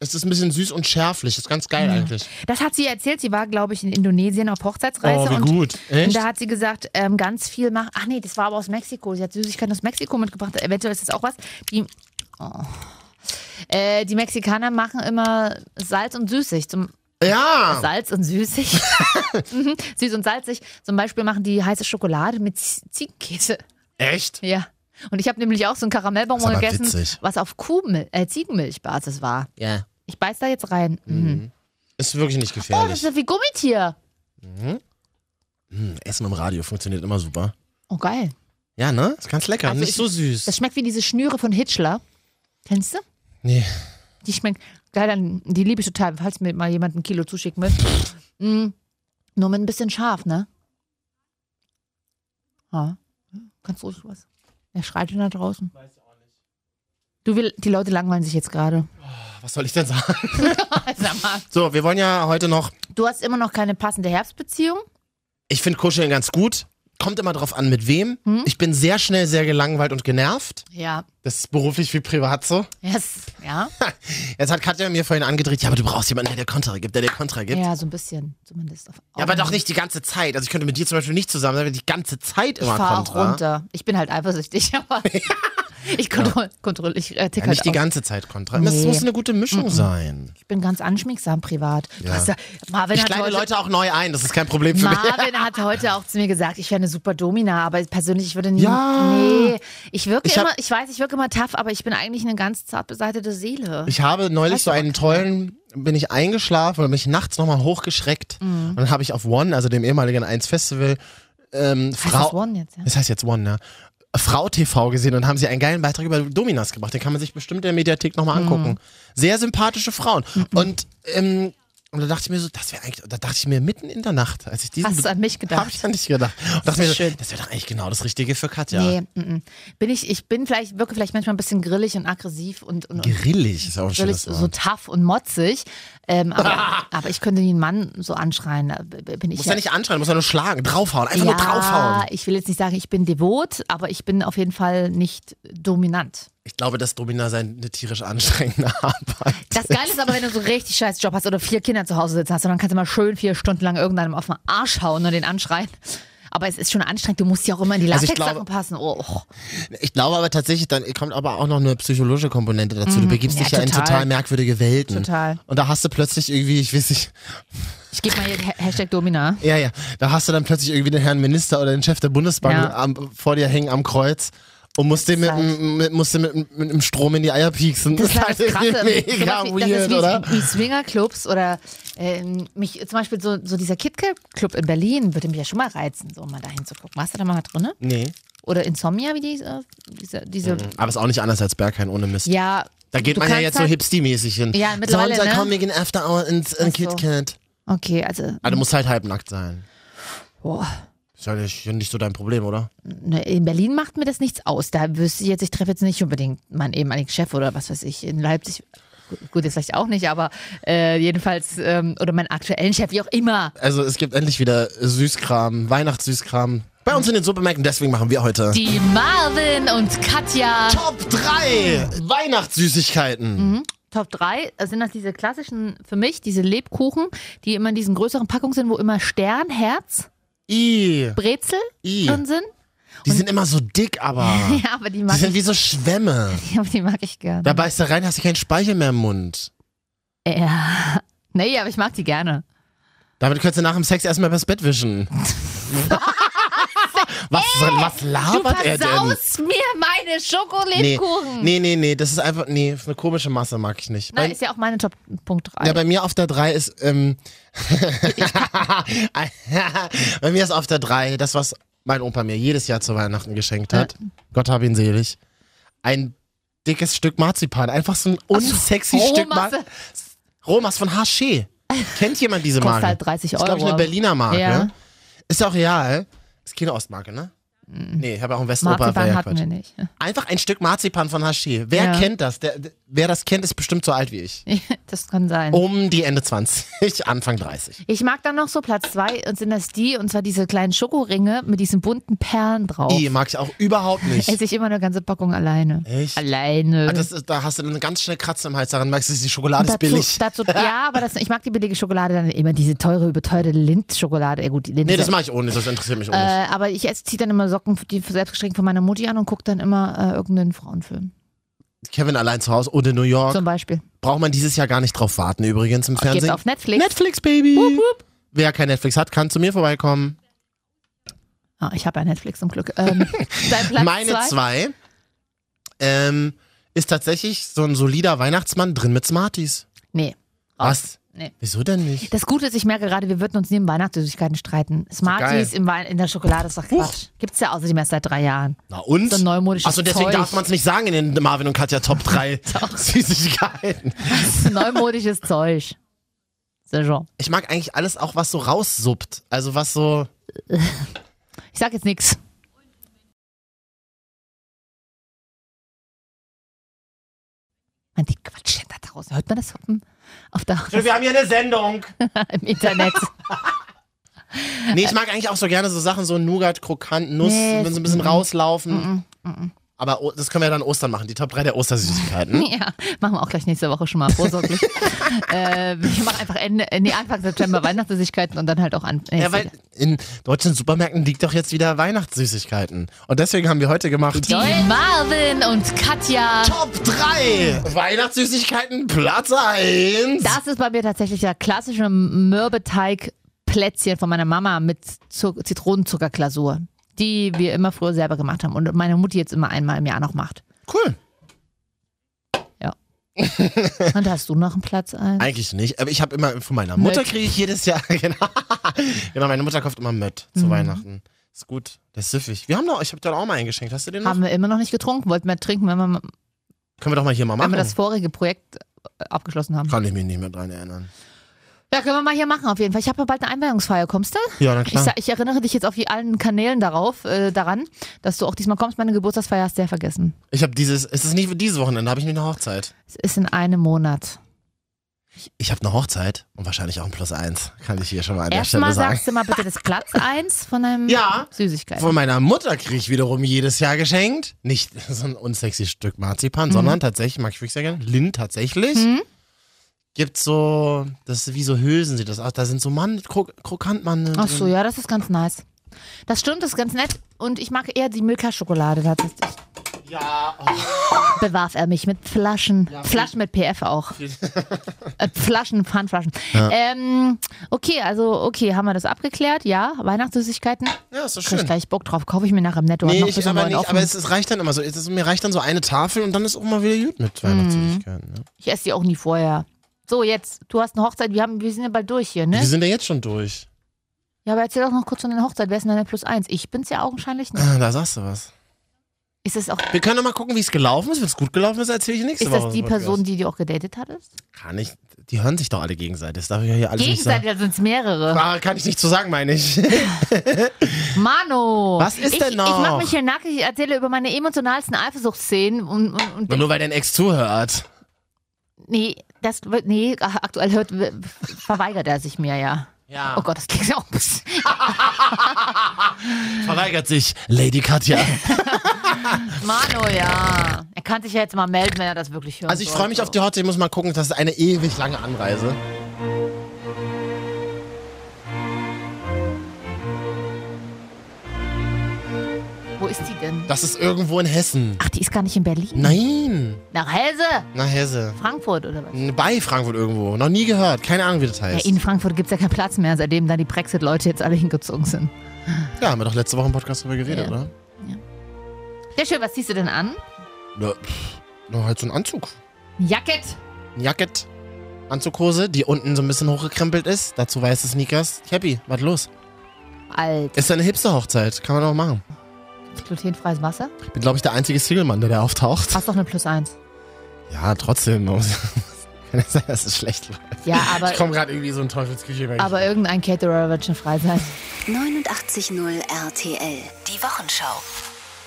Es ist ein bisschen süß und schärflich. Das ist ganz geil eigentlich. Das hat sie erzählt. Sie war, glaube ich, in Indonesien auf Hochzeitsreise. Oh, wie und, gut. Und Echt? da hat sie gesagt, ähm, ganz viel machen. Ach nee, das war aber aus Mexiko. Sie hat Süßigkeiten aus Mexiko mitgebracht. Eventuell ist das auch was. Die, oh. Äh, die Mexikaner machen immer Salz und süßig. Zum, Ja. Salz und süßig. [laughs] Mhm, Süß und salzig. Zum Beispiel machen die heiße Schokolade mit Ziegenkäse. Echt? Ja. Und ich habe nämlich auch so ein Karamellbonbon gegessen, witzig. was auf Kuhmil äh, Ziegenmilchbasis war. Ja. Ich beiß da jetzt rein. Mhm. Ist wirklich nicht Oh, das gefährlich. ist ja wie Gummitier. Hm, Essen im Radio funktioniert immer super. Oh, geil. Ja, ne? Ist ganz lecker. Also nicht ich- so süß. Das schmeckt wie diese Schnüre von Hitchler. Kennst du? Nee. Die schmeckt geil, dann, die liebe ich total, falls mir mal jemand ein Kilo zuschicken will. Mm, nur mit ein bisschen scharf, ne? Ja. Ganz ruhig was. Wer schreit denn da draußen? Weiß ich auch nicht. Du, will, die Leute langweilen sich jetzt gerade. Was soll ich denn sagen? [laughs] Sag mal. So, wir wollen ja heute noch. Du hast immer noch keine passende Herbstbeziehung? Ich finde Kuscheln ganz gut. Kommt immer drauf an, mit wem. Hm? Ich bin sehr schnell sehr gelangweilt und genervt. Ja. Das ist beruflich wie privat so. Yes. Ja? [laughs] Jetzt hat Katja mir vorhin angedreht, ja, aber du brauchst jemanden, der dir Kontra gibt, der dir Kontra gibt. ja, so ein bisschen zumindest. Ja, aber doch nicht die ganze Zeit. Also ich könnte mit dir zum Beispiel nicht zusammen sein, wenn die ganze Zeit Ich immer fahre auch Kontra. runter. Ich bin halt eifersüchtig, [laughs] aber ich kontrolliere, kontroll, ich äh, Ja, halt nicht die ganze Zeit Kontra. Nee. muss eine gute Mischung sein. Ich bin ganz anschmiegsam privat. Ja. ja, Marvin, Ich kleide heute, Leute auch neu ein, das ist kein Problem für mich. Marvin [laughs] hat heute auch zu mir gesagt, ich wäre eine super Domina, aber persönlich, ich würde nie. Ja. Nee, ich wirke Ich hab- immer, ich weiß, ich wirke immer tough, aber ich bin eigentlich eine ganz zart beseitete Seele. Ich habe neulich Weißt so einen tollen, bin ich eingeschlafen oder bin ich nachts nochmal hochgeschreckt. Mhm. Und dann habe ich auf One, also dem ehemaligen 1 Festival, ähm, heißt Frau. das One jetzt, ja? Das heißt jetzt One, ne? Frau TV gesehen und haben sie einen geilen Beitrag über Dominas gemacht. Den kann man sich bestimmt in der Mediathek Mhm. nochmal angucken. Sehr sympathische Frauen. Und, ähm, und da dachte ich mir so, das wäre eigentlich, da dachte ich mir mitten in der Nacht, als ich diesen. Hast du an mich gedacht? Habe ich an dich gedacht. Und ist mir so, schön. das wäre doch eigentlich genau das Richtige für Katja. Nee, mm, mm. bin ich, ich bin vielleicht, wirke vielleicht manchmal ein bisschen grillig und aggressiv und, und, Grillig ist auch ein grillig, so tough und motzig. Ähm, aber, [laughs] aber ich könnte einen Mann so anschreien. Da bin ich Muss ja nicht anschreien, muss ja nur schlagen, draufhauen, einfach nur draufhauen. ich will jetzt nicht sagen, ich bin devot, aber ich bin auf jeden Fall nicht dominant. Ich glaube, dass Domina sein eine tierisch anstrengende [laughs] Arbeit. Das Geile ist aber, wenn du so einen richtig scheiß Job hast oder vier Kinder zu Hause sitzen hast und dann kannst du mal schön vier Stunden lang irgendeinem auf den Arsch hauen und den anschreien. Aber es ist schon anstrengend, du musst ja auch immer in die Also Latexsachen glaube- passen. Oh. Ich glaube aber tatsächlich, dann kommt aber auch noch eine psychologische Komponente dazu. Du begibst Mhm. Ja, dich ja in total. total merkwürdige Welten. Total. Und da hast du plötzlich irgendwie, ich weiß nicht, Ich gebe mal hier Ha- Hashtag Domina. ja, ja, da hast du dann plötzlich irgendwie den Herrn Minister oder den Chef der Bundesbank Ja. am, vor dir hängen am Kreuz und musst dem mit, Das mit, musst dem mit, mit, dem Strom in die Eier pieksen. Das ist halt das Krasse. mega Beispiel, weird, das ist wie, oder? wie Swingerclubs oder ähm, mich zum Beispiel so, so dieser KitKat-Club in Berlin würde mich ja schon mal reizen, so mal dahin zu gucken. Warst du da mal drin? Nee. Oder Insomnia, wie die, äh, diese, diese Aber ist auch nicht anders als Berghain ohne Mist. ja. Da geht man ja jetzt halt, so hipsty-mäßig hin. Ja, mittlerweile, Sonntag ne? kommen wir After Hour ins in. KitKat. Okay, also, Aber du musst halt halbnackt sein. boah. Ist ja nicht, nicht so dein Problem, oder? Ne, In Berlin macht mir das nichts aus. Da wüsste ich jetzt, ich treffe jetzt nicht unbedingt meinen ehemaligen Chef oder was weiß ich. In Leipzig, gut, jetzt vielleicht auch nicht, aber äh, jedenfalls, ähm, oder meinen aktuellen Chef, wie auch immer. Also es gibt endlich wieder Süßkram, Weihnachtssüßkram. Bei uns in den Supermärkten, deswegen machen wir heute Die Marvin und Katja. Top 3 Weihnachtssüßigkeiten. Mhm. Top 3 sind das diese klassischen, für mich, diese Lebkuchen, die immer in diesen größeren Packungen sind, wo immer Stern, Herz, I, Brezel I. drin sind. Die sind immer so dick, aber [laughs] Ja, aber die die mag, sind ich, wie so Schwämme. [laughs] aber die mag ich gerne. Da beißt du rein, hast du keinen Speichel mehr im Mund. Ja. [laughs] Nee, aber ich mag die gerne. Damit könntest du nach dem Sex erstmal übers Bett wischen. Was Du labert er denn? versaust mir meine Nee, Schokolebkuchen. nee, nee, nee, das ist einfach, nee, ist eine komische Masse mag ich nicht. Bei, ist ja auch meine Top Punkt 3. ja, bei mir auf der 3 ist, ähm, [laughs] bei mir ist auf der 3 das, was mein Opa mir jedes Jahr zu Weihnachten geschenkt hat. Gott hab ihn selig. Ein dickes Stück Marzipan. Einfach so ein unsexy Stück Marzipan. Romas von Haché. Kennt jemand diese Kostet Marke? halt 30 Ist, glaube ich, Euro. eine Berliner Marke. Ja. Ist auch real. Ist keine Ostmarke, ne? Nee, ich habe auch einen Westeuropa. Marzipan hatten wir nicht. Einfach ein Stück Marzipan von Haché. Wer Ja. kennt das? Der, der, wer das kennt, ist bestimmt so alt wie ich. [laughs] Das kann sein. Um die Ende 20, [laughs] Anfang 30. Ich mag dann noch so Platz 2 und sind das die, und zwar diese kleinen Schokoringe mit diesen bunten Perlen drauf. I, mag ich auch überhaupt nicht. [laughs] Esse ich immer eine ganze Packung alleine. Echt? Alleine. Ah, das ist, da hast du dann ganz schnell Kratzen im Hals, daran merkst du, die Schokolade ist dazu, billig. dazu, ja, aber das, ich mag die billige Schokolade dann immer, diese teure, überteuerte Lindt-Schokolade. Ja, gut, die Lindt Nee, ist das mache ich ohne, das interessiert mich auch nicht. äh, aber ich ziehe dann immer Socken, die selbst gestrickt von meiner Mutti an und gucke dann immer äh, irgendeinen Frauenfilm. Kevin allein zu Hause oder New York. Zum Beispiel. Braucht man dieses Jahr gar nicht drauf warten, übrigens im Geht Fernsehen. auf Netflix. Netflix, Baby. Wer kein Netflix hat, kann zu mir vorbeikommen. Ah, ich habe ja Netflix zum Glück. Ähm, [laughs] Meine zwei? zwei ähm, ist tatsächlich so ein solider Weihnachtsmann drin mit Smarties. Nee. Was? Nee. Wieso denn nicht? Das Gute ist, ich merke gerade, wir würden uns neben Weihnachtssüßigkeiten streiten. Smarties im Wein in der Schokolade ist doch Quatsch. Gibt's ja außerdem erst seit drei Jahren. Na und? So neumodisches Achso, deswegen Zeug. darf man es nicht sagen in den Marvin und Katja Top 3 [laughs] Süßigkeiten. Neumodisches Zeug. C'est schon. Ich mag eigentlich alles auch, was so raussuppt. Also was so. [laughs] Ich sag jetzt nichts. Man, die quatschen da draußen. Hört man das Hoppen auf der, Wir haben hier eine Sendung. [laughs] im Internet? Nee, ich mag eigentlich auch so gerne so Sachen, so Nougat, Krokant, Nuss, Nee, wenn sie ein bisschen mm, rauslaufen. Aber das können wir dann Ostern machen, die Top 3 der Ostersüßigkeiten. [laughs] ja, machen wir auch gleich nächste Woche schon mal vorsorglich. [laughs] äh, wir machen einfach Ende, nee, Anfang September Weihnachtssüßigkeiten und dann halt auch an. Nee, Ja, weil in deutschen Supermärkten liegt doch jetzt wieder Weihnachtssüßigkeiten. Und deswegen haben wir heute gemacht die Marvin und Katja. Top 3 Weihnachtssüßigkeiten Platz 1. Das ist bei mir tatsächlich der klassische Mürbeteig-Plätzchen von meiner Mama mit Zu Zitronenzuckerglasur, die wir immer früher selber gemacht haben und meine Mutti jetzt immer einmal im Jahr noch macht. Cool. [laughs] Und hast du noch einen Platz ein? Eigentlich nicht, aber ich habe immer von meiner Mutter kriege ich jedes Jahr [laughs] genau. genau, meine Mutter kauft immer Mött zu Mhm. Weihnachten. Ist gut, das ist süffig. Wir haben noch, ich habe dir auch mal eingeschenkt. Hast du den noch? Haben wir immer noch nicht getrunken, wollten wir trinken, wenn wir, Können wir doch mal hier mal wenn machen. wir das vorige Projekt äh, abgeschlossen haben. Kann ich mich nicht mehr dran erinnern. Ja, können wir mal hier machen auf jeden Fall. Ich habe ja bald eine Einweihungsfeier. Kommst du? Ja, na Ich, klar. sa- ich erinnere dich jetzt auf die allen Kanälen darauf, äh, daran, dass du auch diesmal kommst. Meine Geburtstagsfeier hast du ja vergessen. Ich habe dieses, es ist nicht für dieses Wochenende, habe ich eine Hochzeit. Es ist in einem Monat. Ich habe eine Hochzeit und wahrscheinlich auch ein Plus eins, kann ich hier schon mal an der Stelle Erstmal sagen. sagst du mal bitte das Platz 1 von deinem Ja. Süßigkeit. Von meiner Mutter kriege ich wiederum jedes Jahr geschenkt. Nicht so ein unsexy Stück Marzipan, Mhm. sondern tatsächlich, mag ich wirklich sehr gerne, Lind tatsächlich. Mhm. Gibt so, das ist wie so Hülsen sieht das aus. Da sind so Mann, Krok Krokantmandeln. Ach so, drin. ja, das ist ganz nice. Das stimmt, das ist ganz nett. Und ich mag eher die Milka-Schokolade tatsächlich. Ja, oh, [laughs] Bewarf er mich mit Flaschen. Flaschen mit PF auch. [laughs] äh, Flaschen, Pfandflaschen. Ähm, okay, also, okay, haben wir das abgeklärt? Ja, Weihnachtssüßigkeiten. ja, ist so Krieg ich schön. gleich Bock drauf. Kaufe ich mir nachher im Netto. Nee, noch ich aber nicht, aber es, es reicht dann immer so. Es, ist- mir reicht dann so eine Tafel und dann ist auch mal wieder gut mit Mhm. Weihnachtssüßigkeiten. Ja. Ich esse die auch nie vorher. So, jetzt, du hast eine Hochzeit, wir, haben, wir sind ja bald durch hier, ne? Wir sind ja jetzt schon durch. Ja, aber erzähl doch noch kurz von deiner Hochzeit. Wer ist denn deine Plus eins? Ich bin's ja augenscheinlich nicht. Ah, Da sagst du was. Ist es auch Wir können doch mal gucken, wie es gelaufen ist. Wenn es gut gelaufen ist, erzähle ich nächste ist Woche. das die. Person, die du auch gedatet hattest? Kann ich. Die hören sich doch alle gegenseitig. Das darf ich ja hier alles Gegenseitig, da sind es mehrere. Ah, kann ich nicht so sagen, meine ich. [laughs] Mano! Was ist ich, denn noch? Ich mach mich hier nackig, ich erzähle über meine emotionalsten Eifersuchtsszenen und, und Und nur weil dein Ex zuhört. nee, das wird, nee, aktuell hört, verweigert er sich mir ja. Ja. Oh Gott, das klingt ja auch ein bisschen. [laughs] Verweigert sich Lady Katja. [laughs] Mano, ja. Er kann sich ja jetzt mal melden, wenn er das wirklich hört. Also ich freue mich auf die Hochzeit. Ich muss mal gucken. Das ist eine ewig lange Anreise. Ist die denn? Das ist irgendwo in Hessen. Ach, die ist gar nicht in Berlin. Nein. Nach Hesse? Na, Hesse. Frankfurt oder was? Bei Frankfurt irgendwo. Noch nie gehört. Keine Ahnung, wie das Ja, heißt. in Frankfurt gibt es ja keinen Platz mehr, seitdem da die Brexit-Leute jetzt alle hingezogen sind. Ja, haben wir doch letzte Woche im Podcast drüber geredet, Ja. oder? Sehr schön, was ziehst du denn an? Na, na, halt so ein Anzug. Jacket. Ein Jacket, Anzughose, die unten so ein bisschen hochgekrempelt ist. Dazu weiße Sneakers. Happy, was los? Alt. Ist ja eine Hipster-Hochzeit. Kann man auch machen. Glutenfreies Wasser. Ich bin, glaube ich, der einzige Single-Mann, der da auftaucht. Hast doch eine Plus eins. Ja, trotzdem. [laughs] Kann ja sein, dass es schlecht läuft. Ja, aber, Ich komme gerade irgendwie so in Teufelsküche. ich- aber irgendein Caterer wird schon frei sein. 89.0 RTL. Die Wochenschau.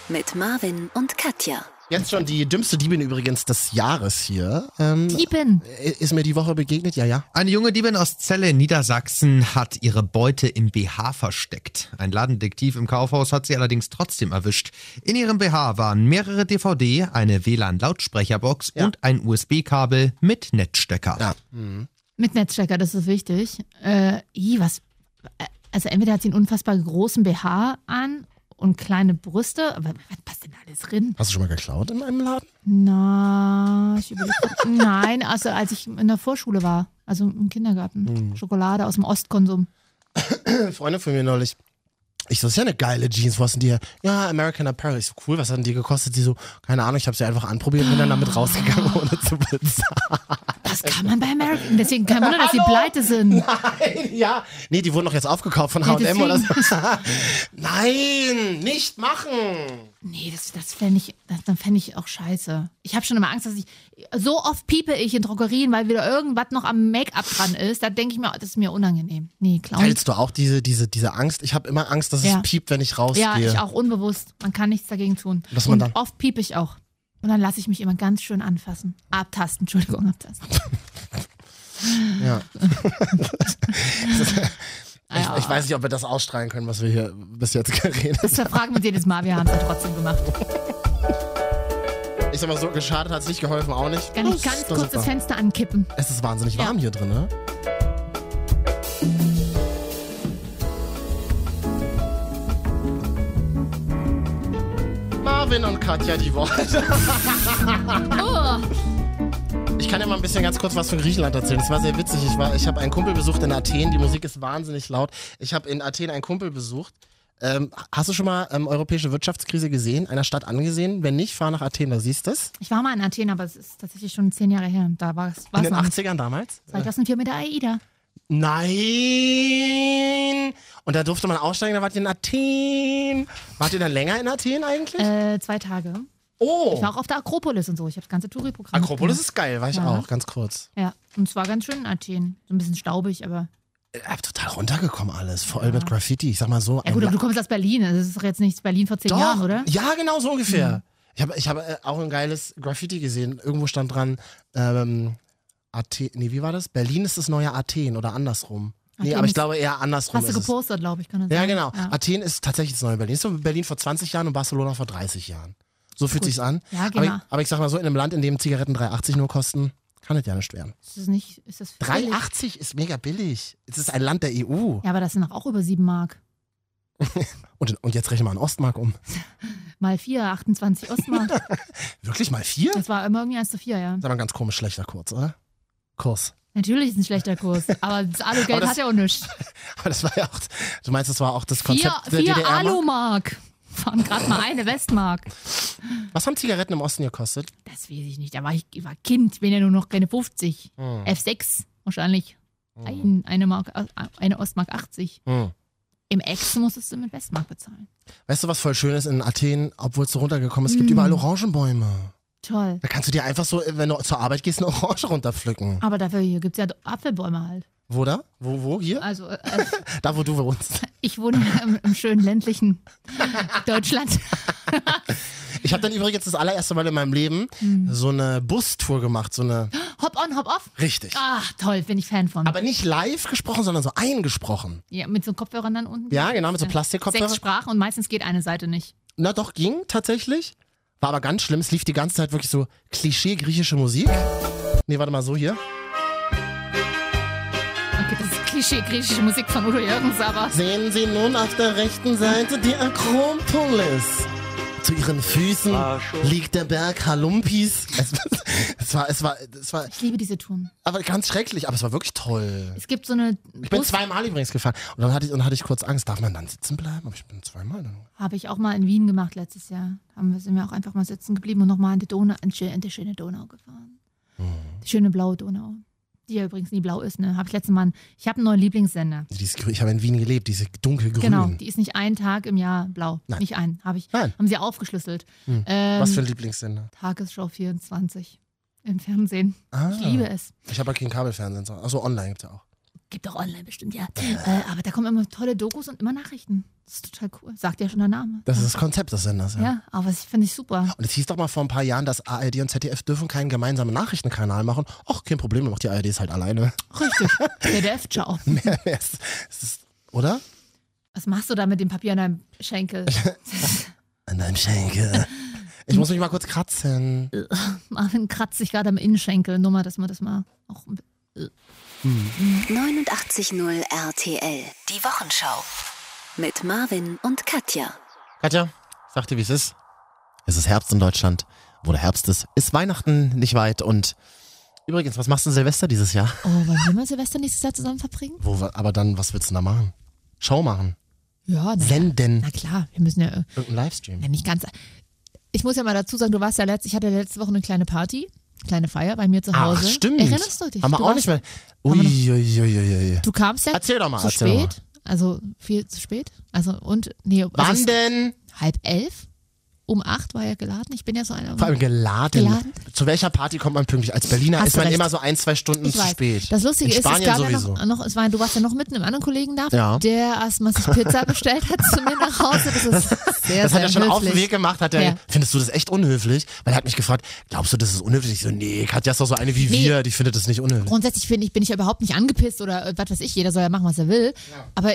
Mit Marvin und Katja. Jetzt schon die dümmste Diebin übrigens des Jahres hier. Ähm, Diebin. ist mir die Woche begegnet? Ja, ja. Eine junge Diebin aus Celle in Niedersachsen hat ihre Beute im BH versteckt. Ein Ladendetektiv im Kaufhaus hat sie allerdings trotzdem erwischt. In ihrem BH waren mehrere DVD, eine WLAN-Lautsprecherbox Ja. und ein USB-Kabel mit Netzstecker. Ja. Mit Netzstecker, das ist wichtig. Äh, i, was. äh, Also entweder hat sie einen unfassbar großen BH an und kleine Brüste. Aber was passt denn alles drin? Hast du schon mal geklaut in einem Laden? Na, ich [laughs] Nein, also als ich in der Vorschule war, also im Kindergarten. Schokolade aus dem Ostkonsum. [coughs] Freunde von mir neulich. Ich so, das ist ja eine geile Jeans, wo hast du die? her? Ja, American Apparel. Ich so, cool, was hat denn die gekostet? Sie so, keine Ahnung, ich habe sie einfach anprobiert und bin dann damit [gasps] rausgegangen, ohne zu bezahlen. Das kann man bei American. Deswegen kein Wunder, dass sie pleite sind. Nein, ja. Nee, die wurden doch jetzt aufgekauft von Ja, H&M oder so. [laughs] Nein, nicht machen. Nee, das, das fände ich, das, dann fände ich auch scheiße. Ich habe schon immer Angst, dass ich. So oft piepe ich in Drogerien, weil wieder irgendwas noch am Make-up dran ist. Da denke ich mir, das ist mir unangenehm. Nee, Clown. Teilst du auch diese, diese, diese Angst? Ich habe immer Angst, dass Ja. es piept, wenn ich rausgehe. Ja, ich auch unbewusst. Man kann nichts dagegen tun. Dass man dann- oft piepe ich auch. Und dann lasse ich mich immer ganz schön anfassen. Abtasten, Entschuldigung, abtasten. [laughs] Ja. [laughs] Ich, Ja. ich weiß nicht, ob wir das ausstrahlen können, was wir hier bis jetzt geredet haben. Das verfragen wir uns jedes Mal, wir haben es ja trotzdem gemacht. Ich sag mal so, geschadet hat es nicht geholfen, auch nicht. Kann ich Das ganz doch kurz das. Fenster ankippen? Es ist wahnsinnig Ja. warm hier drin, ne? Katja, die Worte. Oh, Ich kann ja mal ein bisschen ganz kurz was von Griechenland erzählen. Es war sehr witzig. Ich, war- ich habe einen Kumpel besucht in Athen. Die Musik ist wahnsinnig laut. Ich habe in Athen einen Kumpel besucht. Ähm, hast du schon mal ähm, europäische Wirtschaftskrise gesehen? Einer Stadt angesehen? Wenn nicht, fahr nach Athen, da siehst du es. ich war mal in Athen, aber es ist tatsächlich schon zehn Jahre her. Da war es In den noch nicht. 80ern damals? 2004 mit der AIDA. Nein! Und da durfte man aussteigen, da wart ihr in Athen. Wart ihr dann länger in Athen eigentlich? Äh, zwei Tage. oh! Ich war auch auf der Akropolis und so. Ich habe das ganze Touri-Programm. Akropolis ist geil, war ich Ja. auch, ganz kurz. Ja, und es war ganz schön in Athen. So ein bisschen staubig, aber. Ich hab total runtergekommen alles, voll mit Graffiti. Ich sag mal so. Ja gut, aber La- du kommst aus Berlin. Also Das ist doch jetzt nicht Berlin vor zehn Doch. Jahren, oder? Ja, genau so ungefähr. Ich habe ich hab, äh, auch ein geiles Graffiti gesehen. Irgendwo stand dran, ähm, Athen, nee, wie war das? Berlin ist das neue Athen oder andersrum. nee, Athen aber ich glaube eher andersrum. Hast du gepostet, glaube ich, kann das Ja, sein? genau. Ja. Athen ist tatsächlich das neue Berlin. Ist so Berlin vor 20 Jahren und Barcelona vor 30 Jahren. So fühlt Gut. sich's an. Ja, aber, ich, genau. aber ich sag mal so, in einem Land, in dem Zigaretten 3,80 nur kosten, kann es ja nicht werden. Ist das nicht, ist das billig? 3,80 ist mega billig. Es ist ein Land der EU. Ja, aber das sind auch über sieben Mark. [laughs] Und, und jetzt rechne mal einen Ostmark um. [laughs] Mal vier, 28 Ostmark. [laughs] Wirklich mal vier? das war immer irgendwie 1 zu 4, ja. Das ist aber ein ganz komisch schlechter Kurs, oder? Kurs. Natürlich ist ein schlechter Kurs, [laughs] aber das Aber Alugeld das- hat ja auch nichts. Aber das war ja auch, du meinst, das war auch das Vier, Konzept der vier DDR? Alumark. Waren gerade mal eine Westmark. Was haben Zigaretten im Osten gekostet? Das weiß ich nicht. Da war ich, ich war Kind, bin ja nur noch keine 50. Hm. F6 wahrscheinlich. Ein, eine, Mark, äh, eine Ostmark 80. Hm. Im Ex musstest du mit Westmark bezahlen. Weißt du, was voll schön ist in Athen, obwohl es so runtergekommen ist? Es gibt Mm. überall Orangenbäume. Toll. Da kannst du dir einfach so, wenn du zur Arbeit gehst, eine Orange runterpflücken. Aber dafür hier gibt es ja Apfelbäume halt. Wo da? Wo, wo? Hier? Also äh, [laughs] Da, wo du wohnst. ich wohne im, im schönen ländlichen [laughs] Deutschland. Ich habe dann übrigens das allererste Mal in meinem Leben Hm. so eine Bustour gemacht, so eine, Hop on, hop off. richtig. Ach, toll, bin ich Fan von. Aber nicht live gesprochen, sondern so eingesprochen. ja, mit so Kopfhörern dann unten. Ja, genau, mit so Plastikkopfhörern. Sechs Sprachen und meistens geht eine Seite nicht. Na doch, ging tatsächlich. War aber ganz schlimm. Es lief die ganze Zeit wirklich so Klischee-griechische Musik. Nee, warte mal, so hier. Okay, das ist Klischee griechische Musik von Udo Jürgens, aber Sehen Sie nun auf der rechten Seite die Akropolis. Zu ihren Füßen liegt der Berg Halumpis. Es, es war, es war, es war, Ich liebe diese Touren. aber ganz schrecklich, aber es war wirklich toll. Es gibt so eine Ich bin Bus, zweimal übrigens gefahren und dann hatte ich, und dann hatte ich kurz Angst, darf man dann sitzen bleiben? Aber ich bin zweimal. Dann. habe ich auch mal in Wien gemacht letztes Jahr. Haben wir, sind wir auch einfach mal sitzen geblieben und nochmal in die Donau, in die, schöne Donau gefahren. Hm. Die schöne blaue Donau. Die ja übrigens nie blau ist, ne? Habe ich letztes Mal. Ich habe einen neuen Lieblingssender. Ich habe in Wien gelebt, diese dunkelgrün. Genau, die ist nicht einen Tag im Jahr blau. Nein. Nicht einen, habe ich. Nein. Haben sie aufgeschlüsselt. Ähm, Was für ein Lieblingssender? Tagesschau 24 im Fernsehen. Ah. Ich liebe es. Ich habe halt kein Kabelfernsehen. so. Achso, online gibt's ja auch. Gibt auch online bestimmt, ja. Äh, aber da kommen immer tolle Dokus und immer Nachrichten. Das ist total cool. Sagt ja schon der Name. Das ist das Konzept des Senders, ja. Ja, aber das finde ich super. Und es hieß doch mal vor ein paar Jahren, dass ARD und ZDF dürfen keinen gemeinsamen Nachrichtenkanal machen. Ach, kein Problem, macht die ARD es halt alleine. Richtig. [laughs] ZDF, ciao. [laughs] Mehr, mehr ist, es ist, oder? Was machst du da mit dem Papier an deinem Schenkel? [laughs] An deinem Schenkel. Ich muss mich mal kurz kratzen. [laughs] Marvin kratzt sich gerade am Innenschenkel. Nur mal, dass man das mal auch. 89.0 RTL. Die Wochenschau. Mit Marvin und Katja. Katja, sag dir, wie es ist. Es ist Herbst in Deutschland. Wo der Herbst ist, ist Weihnachten nicht weit. Und übrigens, was machst du Silvester dieses Jahr? Oh, wollen wir mal Silvester nächstes Jahr zusammen verbringen? Wo, wir- aber dann, was willst du denn da machen? Show machen? Ja, na, Senden? na klar, wir müssen ja, äh, Irgendein Livestream? ja nicht ganz. Ich muss ja mal dazu sagen, du warst ja letzt, ich hatte letzte Woche eine kleine Party, kleine Feier bei mir zu Hause. Ach, stimmt. Erinnerst du dich? Haben wir du auch nicht mehr. Haben wir noch- Uiuiuiui. Du kamst ja Erzähl doch mal, zu erzähl doch mal. spät. Also viel zu spät. Also und nee, also Wann denn? halb elf. Um acht war ja geladen. Ich bin ja so einer. Vor allem geladen. Geladen? Zu welcher Party kommt man pünktlich? Als Berliner Hast ist man recht. immer so ein, zwei Stunden Ich zu weiß. spät. Das Lustige In ist, es gab sowieso. ja noch, noch, es war, du warst ja noch mitten im anderen Kollegen da, Ja. der erstmal sich Pizza [laughs] bestellt hat zu mir nach Hause. Das ist sehr, das hat sehr er schon auf den höflich. Weg gemacht. Hat er, Ja. Findest du das echt unhöflich? Weil er hat mich gefragt, glaubst du, das ist unhöflich? Ich so, nee, Katja ist doch so eine wie Nee. wir, die findet das nicht unhöflich. Grundsätzlich finde ich, bin ich ja überhaupt nicht angepisst oder äh, was weiß ich, jeder soll ja machen, was er will. Aber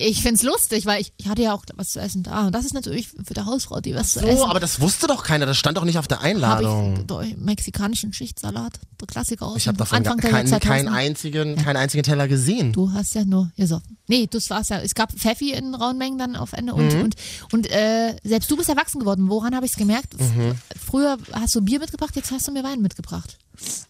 ich finde es lustig, weil ich, ich hatte ja auch was zu essen da. Und das ist natürlich für die Hausfrau, die was zu essen. Oh, aber das wusste doch keiner, das stand doch nicht auf der Einladung. ich doch mexikanischen Schichtsalat, der Klassiker aus Ich habe davon Anfang gar, der keinen, keinen, 2000er. einzigen, keinen einzigen Teller gesehen. Du hast ja nur gesoffen. Nee, du warst ja, es gab Pfeffi in rauen Mengen dann auf Ende und, Mhm. und, und äh, selbst du bist erwachsen geworden. Woran habe ich es gemerkt? Mhm. Früher hast du Bier mitgebracht, jetzt hast du mir Wein mitgebracht.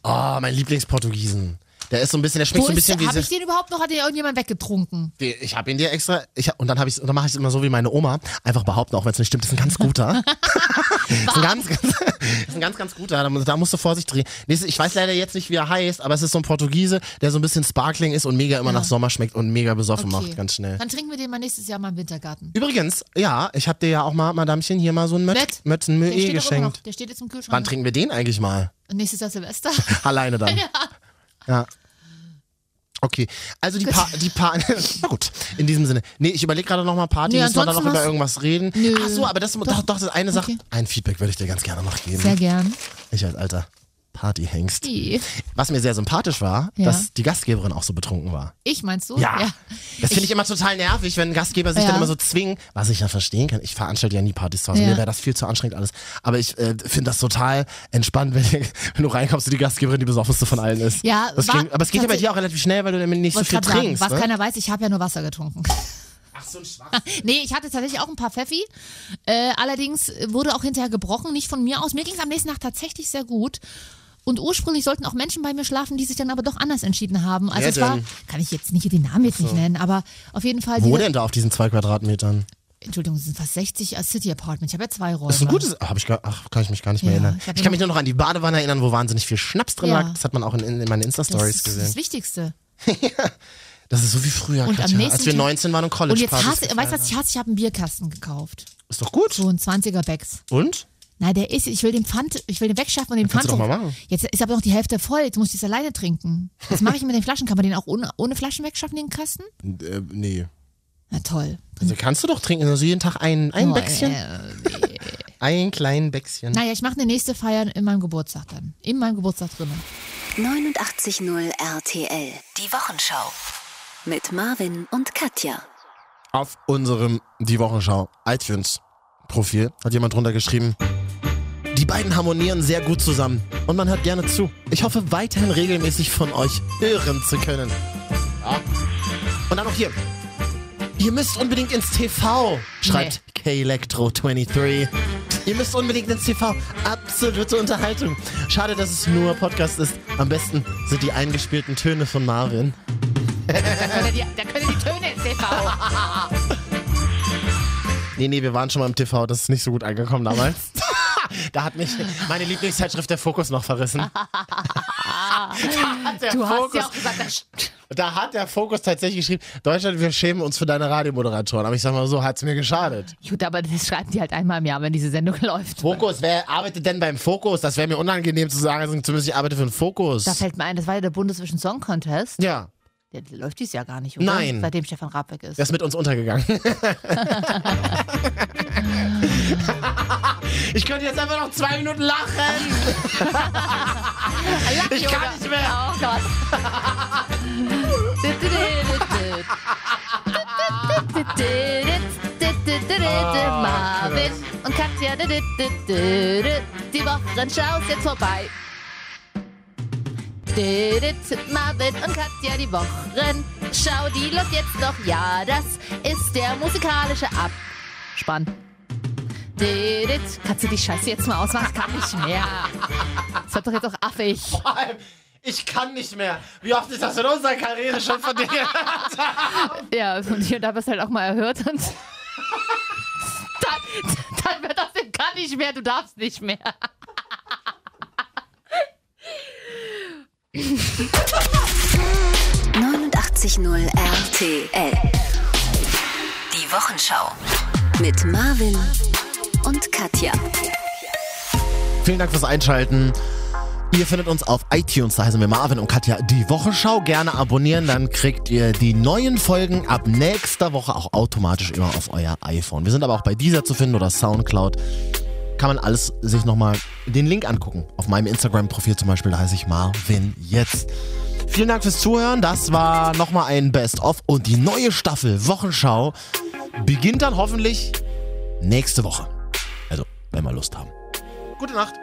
Oh, mein Lieblingsportugiesen. Der ist so ein bisschen, der schmeckt so ein bisschen wie habe ich den überhaupt noch, hat den irgendjemand weggetrunken? Die- Ich habe ihn dir extra, ich, und dann habe ich, und dann mache ich es immer so wie meine Oma, einfach behaupten, auch wenn es nicht stimmt, das ist ein ganz guter. das [laughs] ist ein ganz, ganz, ist ein ganz, ganz guter. Da, da musst du Vorsicht drehen. Ich weiß leider jetzt nicht, wie er heißt, aber es ist so ein Portugiese, der so ein bisschen sparkling ist und mega immer Ja. nach Sommer schmeckt und mega besoffen Okay. macht, ganz schnell. Dann trinken wir den mal nächstes Jahr mal im Wintergarten. Übrigens, ja, ich habe dir ja auch mal, Madamchen, hier mal so ein Möt, Nett. Mötzen Der Möe steht, doch immer noch, geschenkt. der steht jetzt im Kühlschrank. Wann trinken wir den eigentlich mal? Nächstes Jahr Silvester. [laughs] Alleine dann. [laughs] ja. Okay, also die Pa, die Pa, na [laughs] gut, in diesem Sinne. Nee, ich überlege gerade noch mal Party, Nee, müssen wir da noch über irgendwas reden? Nö. Ach so, aber das, doch, doch, das ist eine Sache. Okay. Ein Feedback würde ich dir ganz gerne noch geben. Sehr gern. Ich als alter Partyhengst. Die. Was mir sehr sympathisch war, Ja. dass die Gastgeberin auch so betrunken war. Ich meinst du? Ja. Das finde ich immer total nervig, wenn Gastgeber sich Ja. dann immer so zwingen, was ich ja verstehen kann. Ich veranstalte ja nie Partys zu Hause. Ja. Mir wäre das viel zu anstrengend alles. Aber ich äh, finde das total entspannt, [laughs] wenn, wenn du reinkommst und die Gastgeberin die besoffenste von allen ist. Ja, das war- ging, aber es geht ja bei dir auch relativ schnell, weil du damit nicht so viel grad sagen, trinkst. was ne? keiner weiß, ich habe ja nur Wasser getrunken. [laughs] Ach, so ein Schwach. [laughs] Nee, ich hatte tatsächlich auch ein paar Pfeffi. Äh, allerdings wurde auch hinterher gebrochen, nicht von mir aus. Mir ging es am nächsten Tag tatsächlich sehr gut. Und ursprünglich sollten auch Menschen bei mir schlafen, die sich dann aber doch anders entschieden haben. Also Wer es war, denn? kann ich jetzt nicht den Namen jetzt nicht nennen, aber auf jeden Fall. Wo denn da auf diesen zwei Quadratmetern? Entschuldigung, es sind fast 60 als City Apartment. Ich habe ja zwei Räume. Das ist ein gutes. Hab ich gar, ach, kann ich mich gar nicht mehr Ja, erinnern. ich Ich, kann mich nur noch an die Badewanne erinnern, wo wahnsinnig viel Schnaps drin Ja. lag. Das hat man auch in, in, in meinen das Insta-Stories ist gesehen. das Wichtigste. [laughs] Das ist so wie früher, Und am Katja, nächsten als wir Tag- 19 waren und College Und jetzt hasse, weißt du, was ich hasse? Ich habe einen Bierkasten gekauft. Ist doch gut. So ein 20er Becks. Und? Nein, der ist, ich will den Pfand, ich will den wegschaffen und den Pfand. du doch mal machen. Jetzt ist aber noch die Hälfte voll, jetzt muss ich es alleine trinken. Was mache ich mit den Flaschen? Kann man den auch ohne, ohne Flaschen wegschaffen, den Kasten? Äh, nee. Na toll. Also kannst du doch trinken, also jeden Tag ein, ein Oh, Bäckchen. äh, [laughs] Ein kleinen Bäckchen. naja, ich mache eine nächste Feier in meinem Geburtstag dann. In meinem Geburtstag drinnen. 89.0 RTL. Die Wochenschau. Mit Marvin und Katja. Auf unserem Die Wochenschau iTunes Profil hat jemand drunter geschrieben, die beiden harmonieren sehr gut zusammen und man hört gerne zu. Ich hoffe weiterhin regelmäßig von euch hören zu können. Ja. Und dann noch hier. Ihr müsst unbedingt ins TV, schreibt K-Electro23. Ihr müsst unbedingt ins TV. Absolute Unterhaltung. Schade, dass es nur Podcast ist. Am besten sind die eingespielten Töne von Marvin. Da können die, da können die Töne ins TV. Nee, nee, wir waren schon mal im TV. Das ist nicht so gut angekommen damals. [laughs] [laughs] da hat mich meine Lieblingszeitschrift Der Fokus noch verrissen. da hat der Du hast Fokus, ja auch gesagt, da hat der Fokus tatsächlich geschrieben, Deutschland, wir schämen uns für deine Radiomoderatoren. Aber ich sag mal so, hat's mir geschadet. Gut, aber das schreiben die halt einmal im Jahr, wenn diese Sendung [laughs] läuft. Fokus, wer arbeitet denn beim Fokus? Das wäre mir unangenehm zu sagen, zumindest ich arbeite für den Fokus. Da fällt mir ein, das war ja der Bundesvision Song Contest. ja, Der, läuft dieses Jahr gar nicht, oder? Nein. Seitdem Stefan Raab weg ist. der ist mit uns untergegangen. [laughs] ich könnte jetzt einfach noch zwei Minuten lachen. [laughs] ich kann nicht mehr. [laughs] Oh Gott. Marvin und Katja, die Wochenschau ist jetzt vorbei. Marvin und Katja, die Wochenschau, die läuft jetzt noch. Ja, das ist der musikalische Abspann. Kannst du die Scheiße jetzt mal ausmachen? Ich kann nicht mehr. Das wird doch jetzt auch affig. Vor allem, Ich kann nicht mehr. Wie oft ist das in unserer Karriere schon von dir gehört? Ja, und hier und da wirst du halt auch mal erhört und [laughs] dann, dann wird das kann nicht mehr, du darfst nicht mehr. 89.0 RTL. Die Wochenschau. Mit Marvin und Katja. Vielen Dank fürs Einschalten. Ihr findet uns auf iTunes, da heißen wir Marvin und Katja die Wochenschau. Gerne abonnieren, dann kriegt ihr die neuen Folgen ab nächster Woche auch automatisch immer auf euer iPhone. Wir sind aber auch bei dieser zu finden oder Soundcloud. Kann man alles sich nochmal den Link angucken. Auf meinem Instagram-Profil zum Beispiel, da heiße ich Marvin jetzt. Vielen Dank fürs Zuhören. Das war nochmal ein Best-of und die neue Staffel Wochenschau beginnt dann hoffentlich nächste Woche. Also, wenn wir Lust haben. Gute Nacht.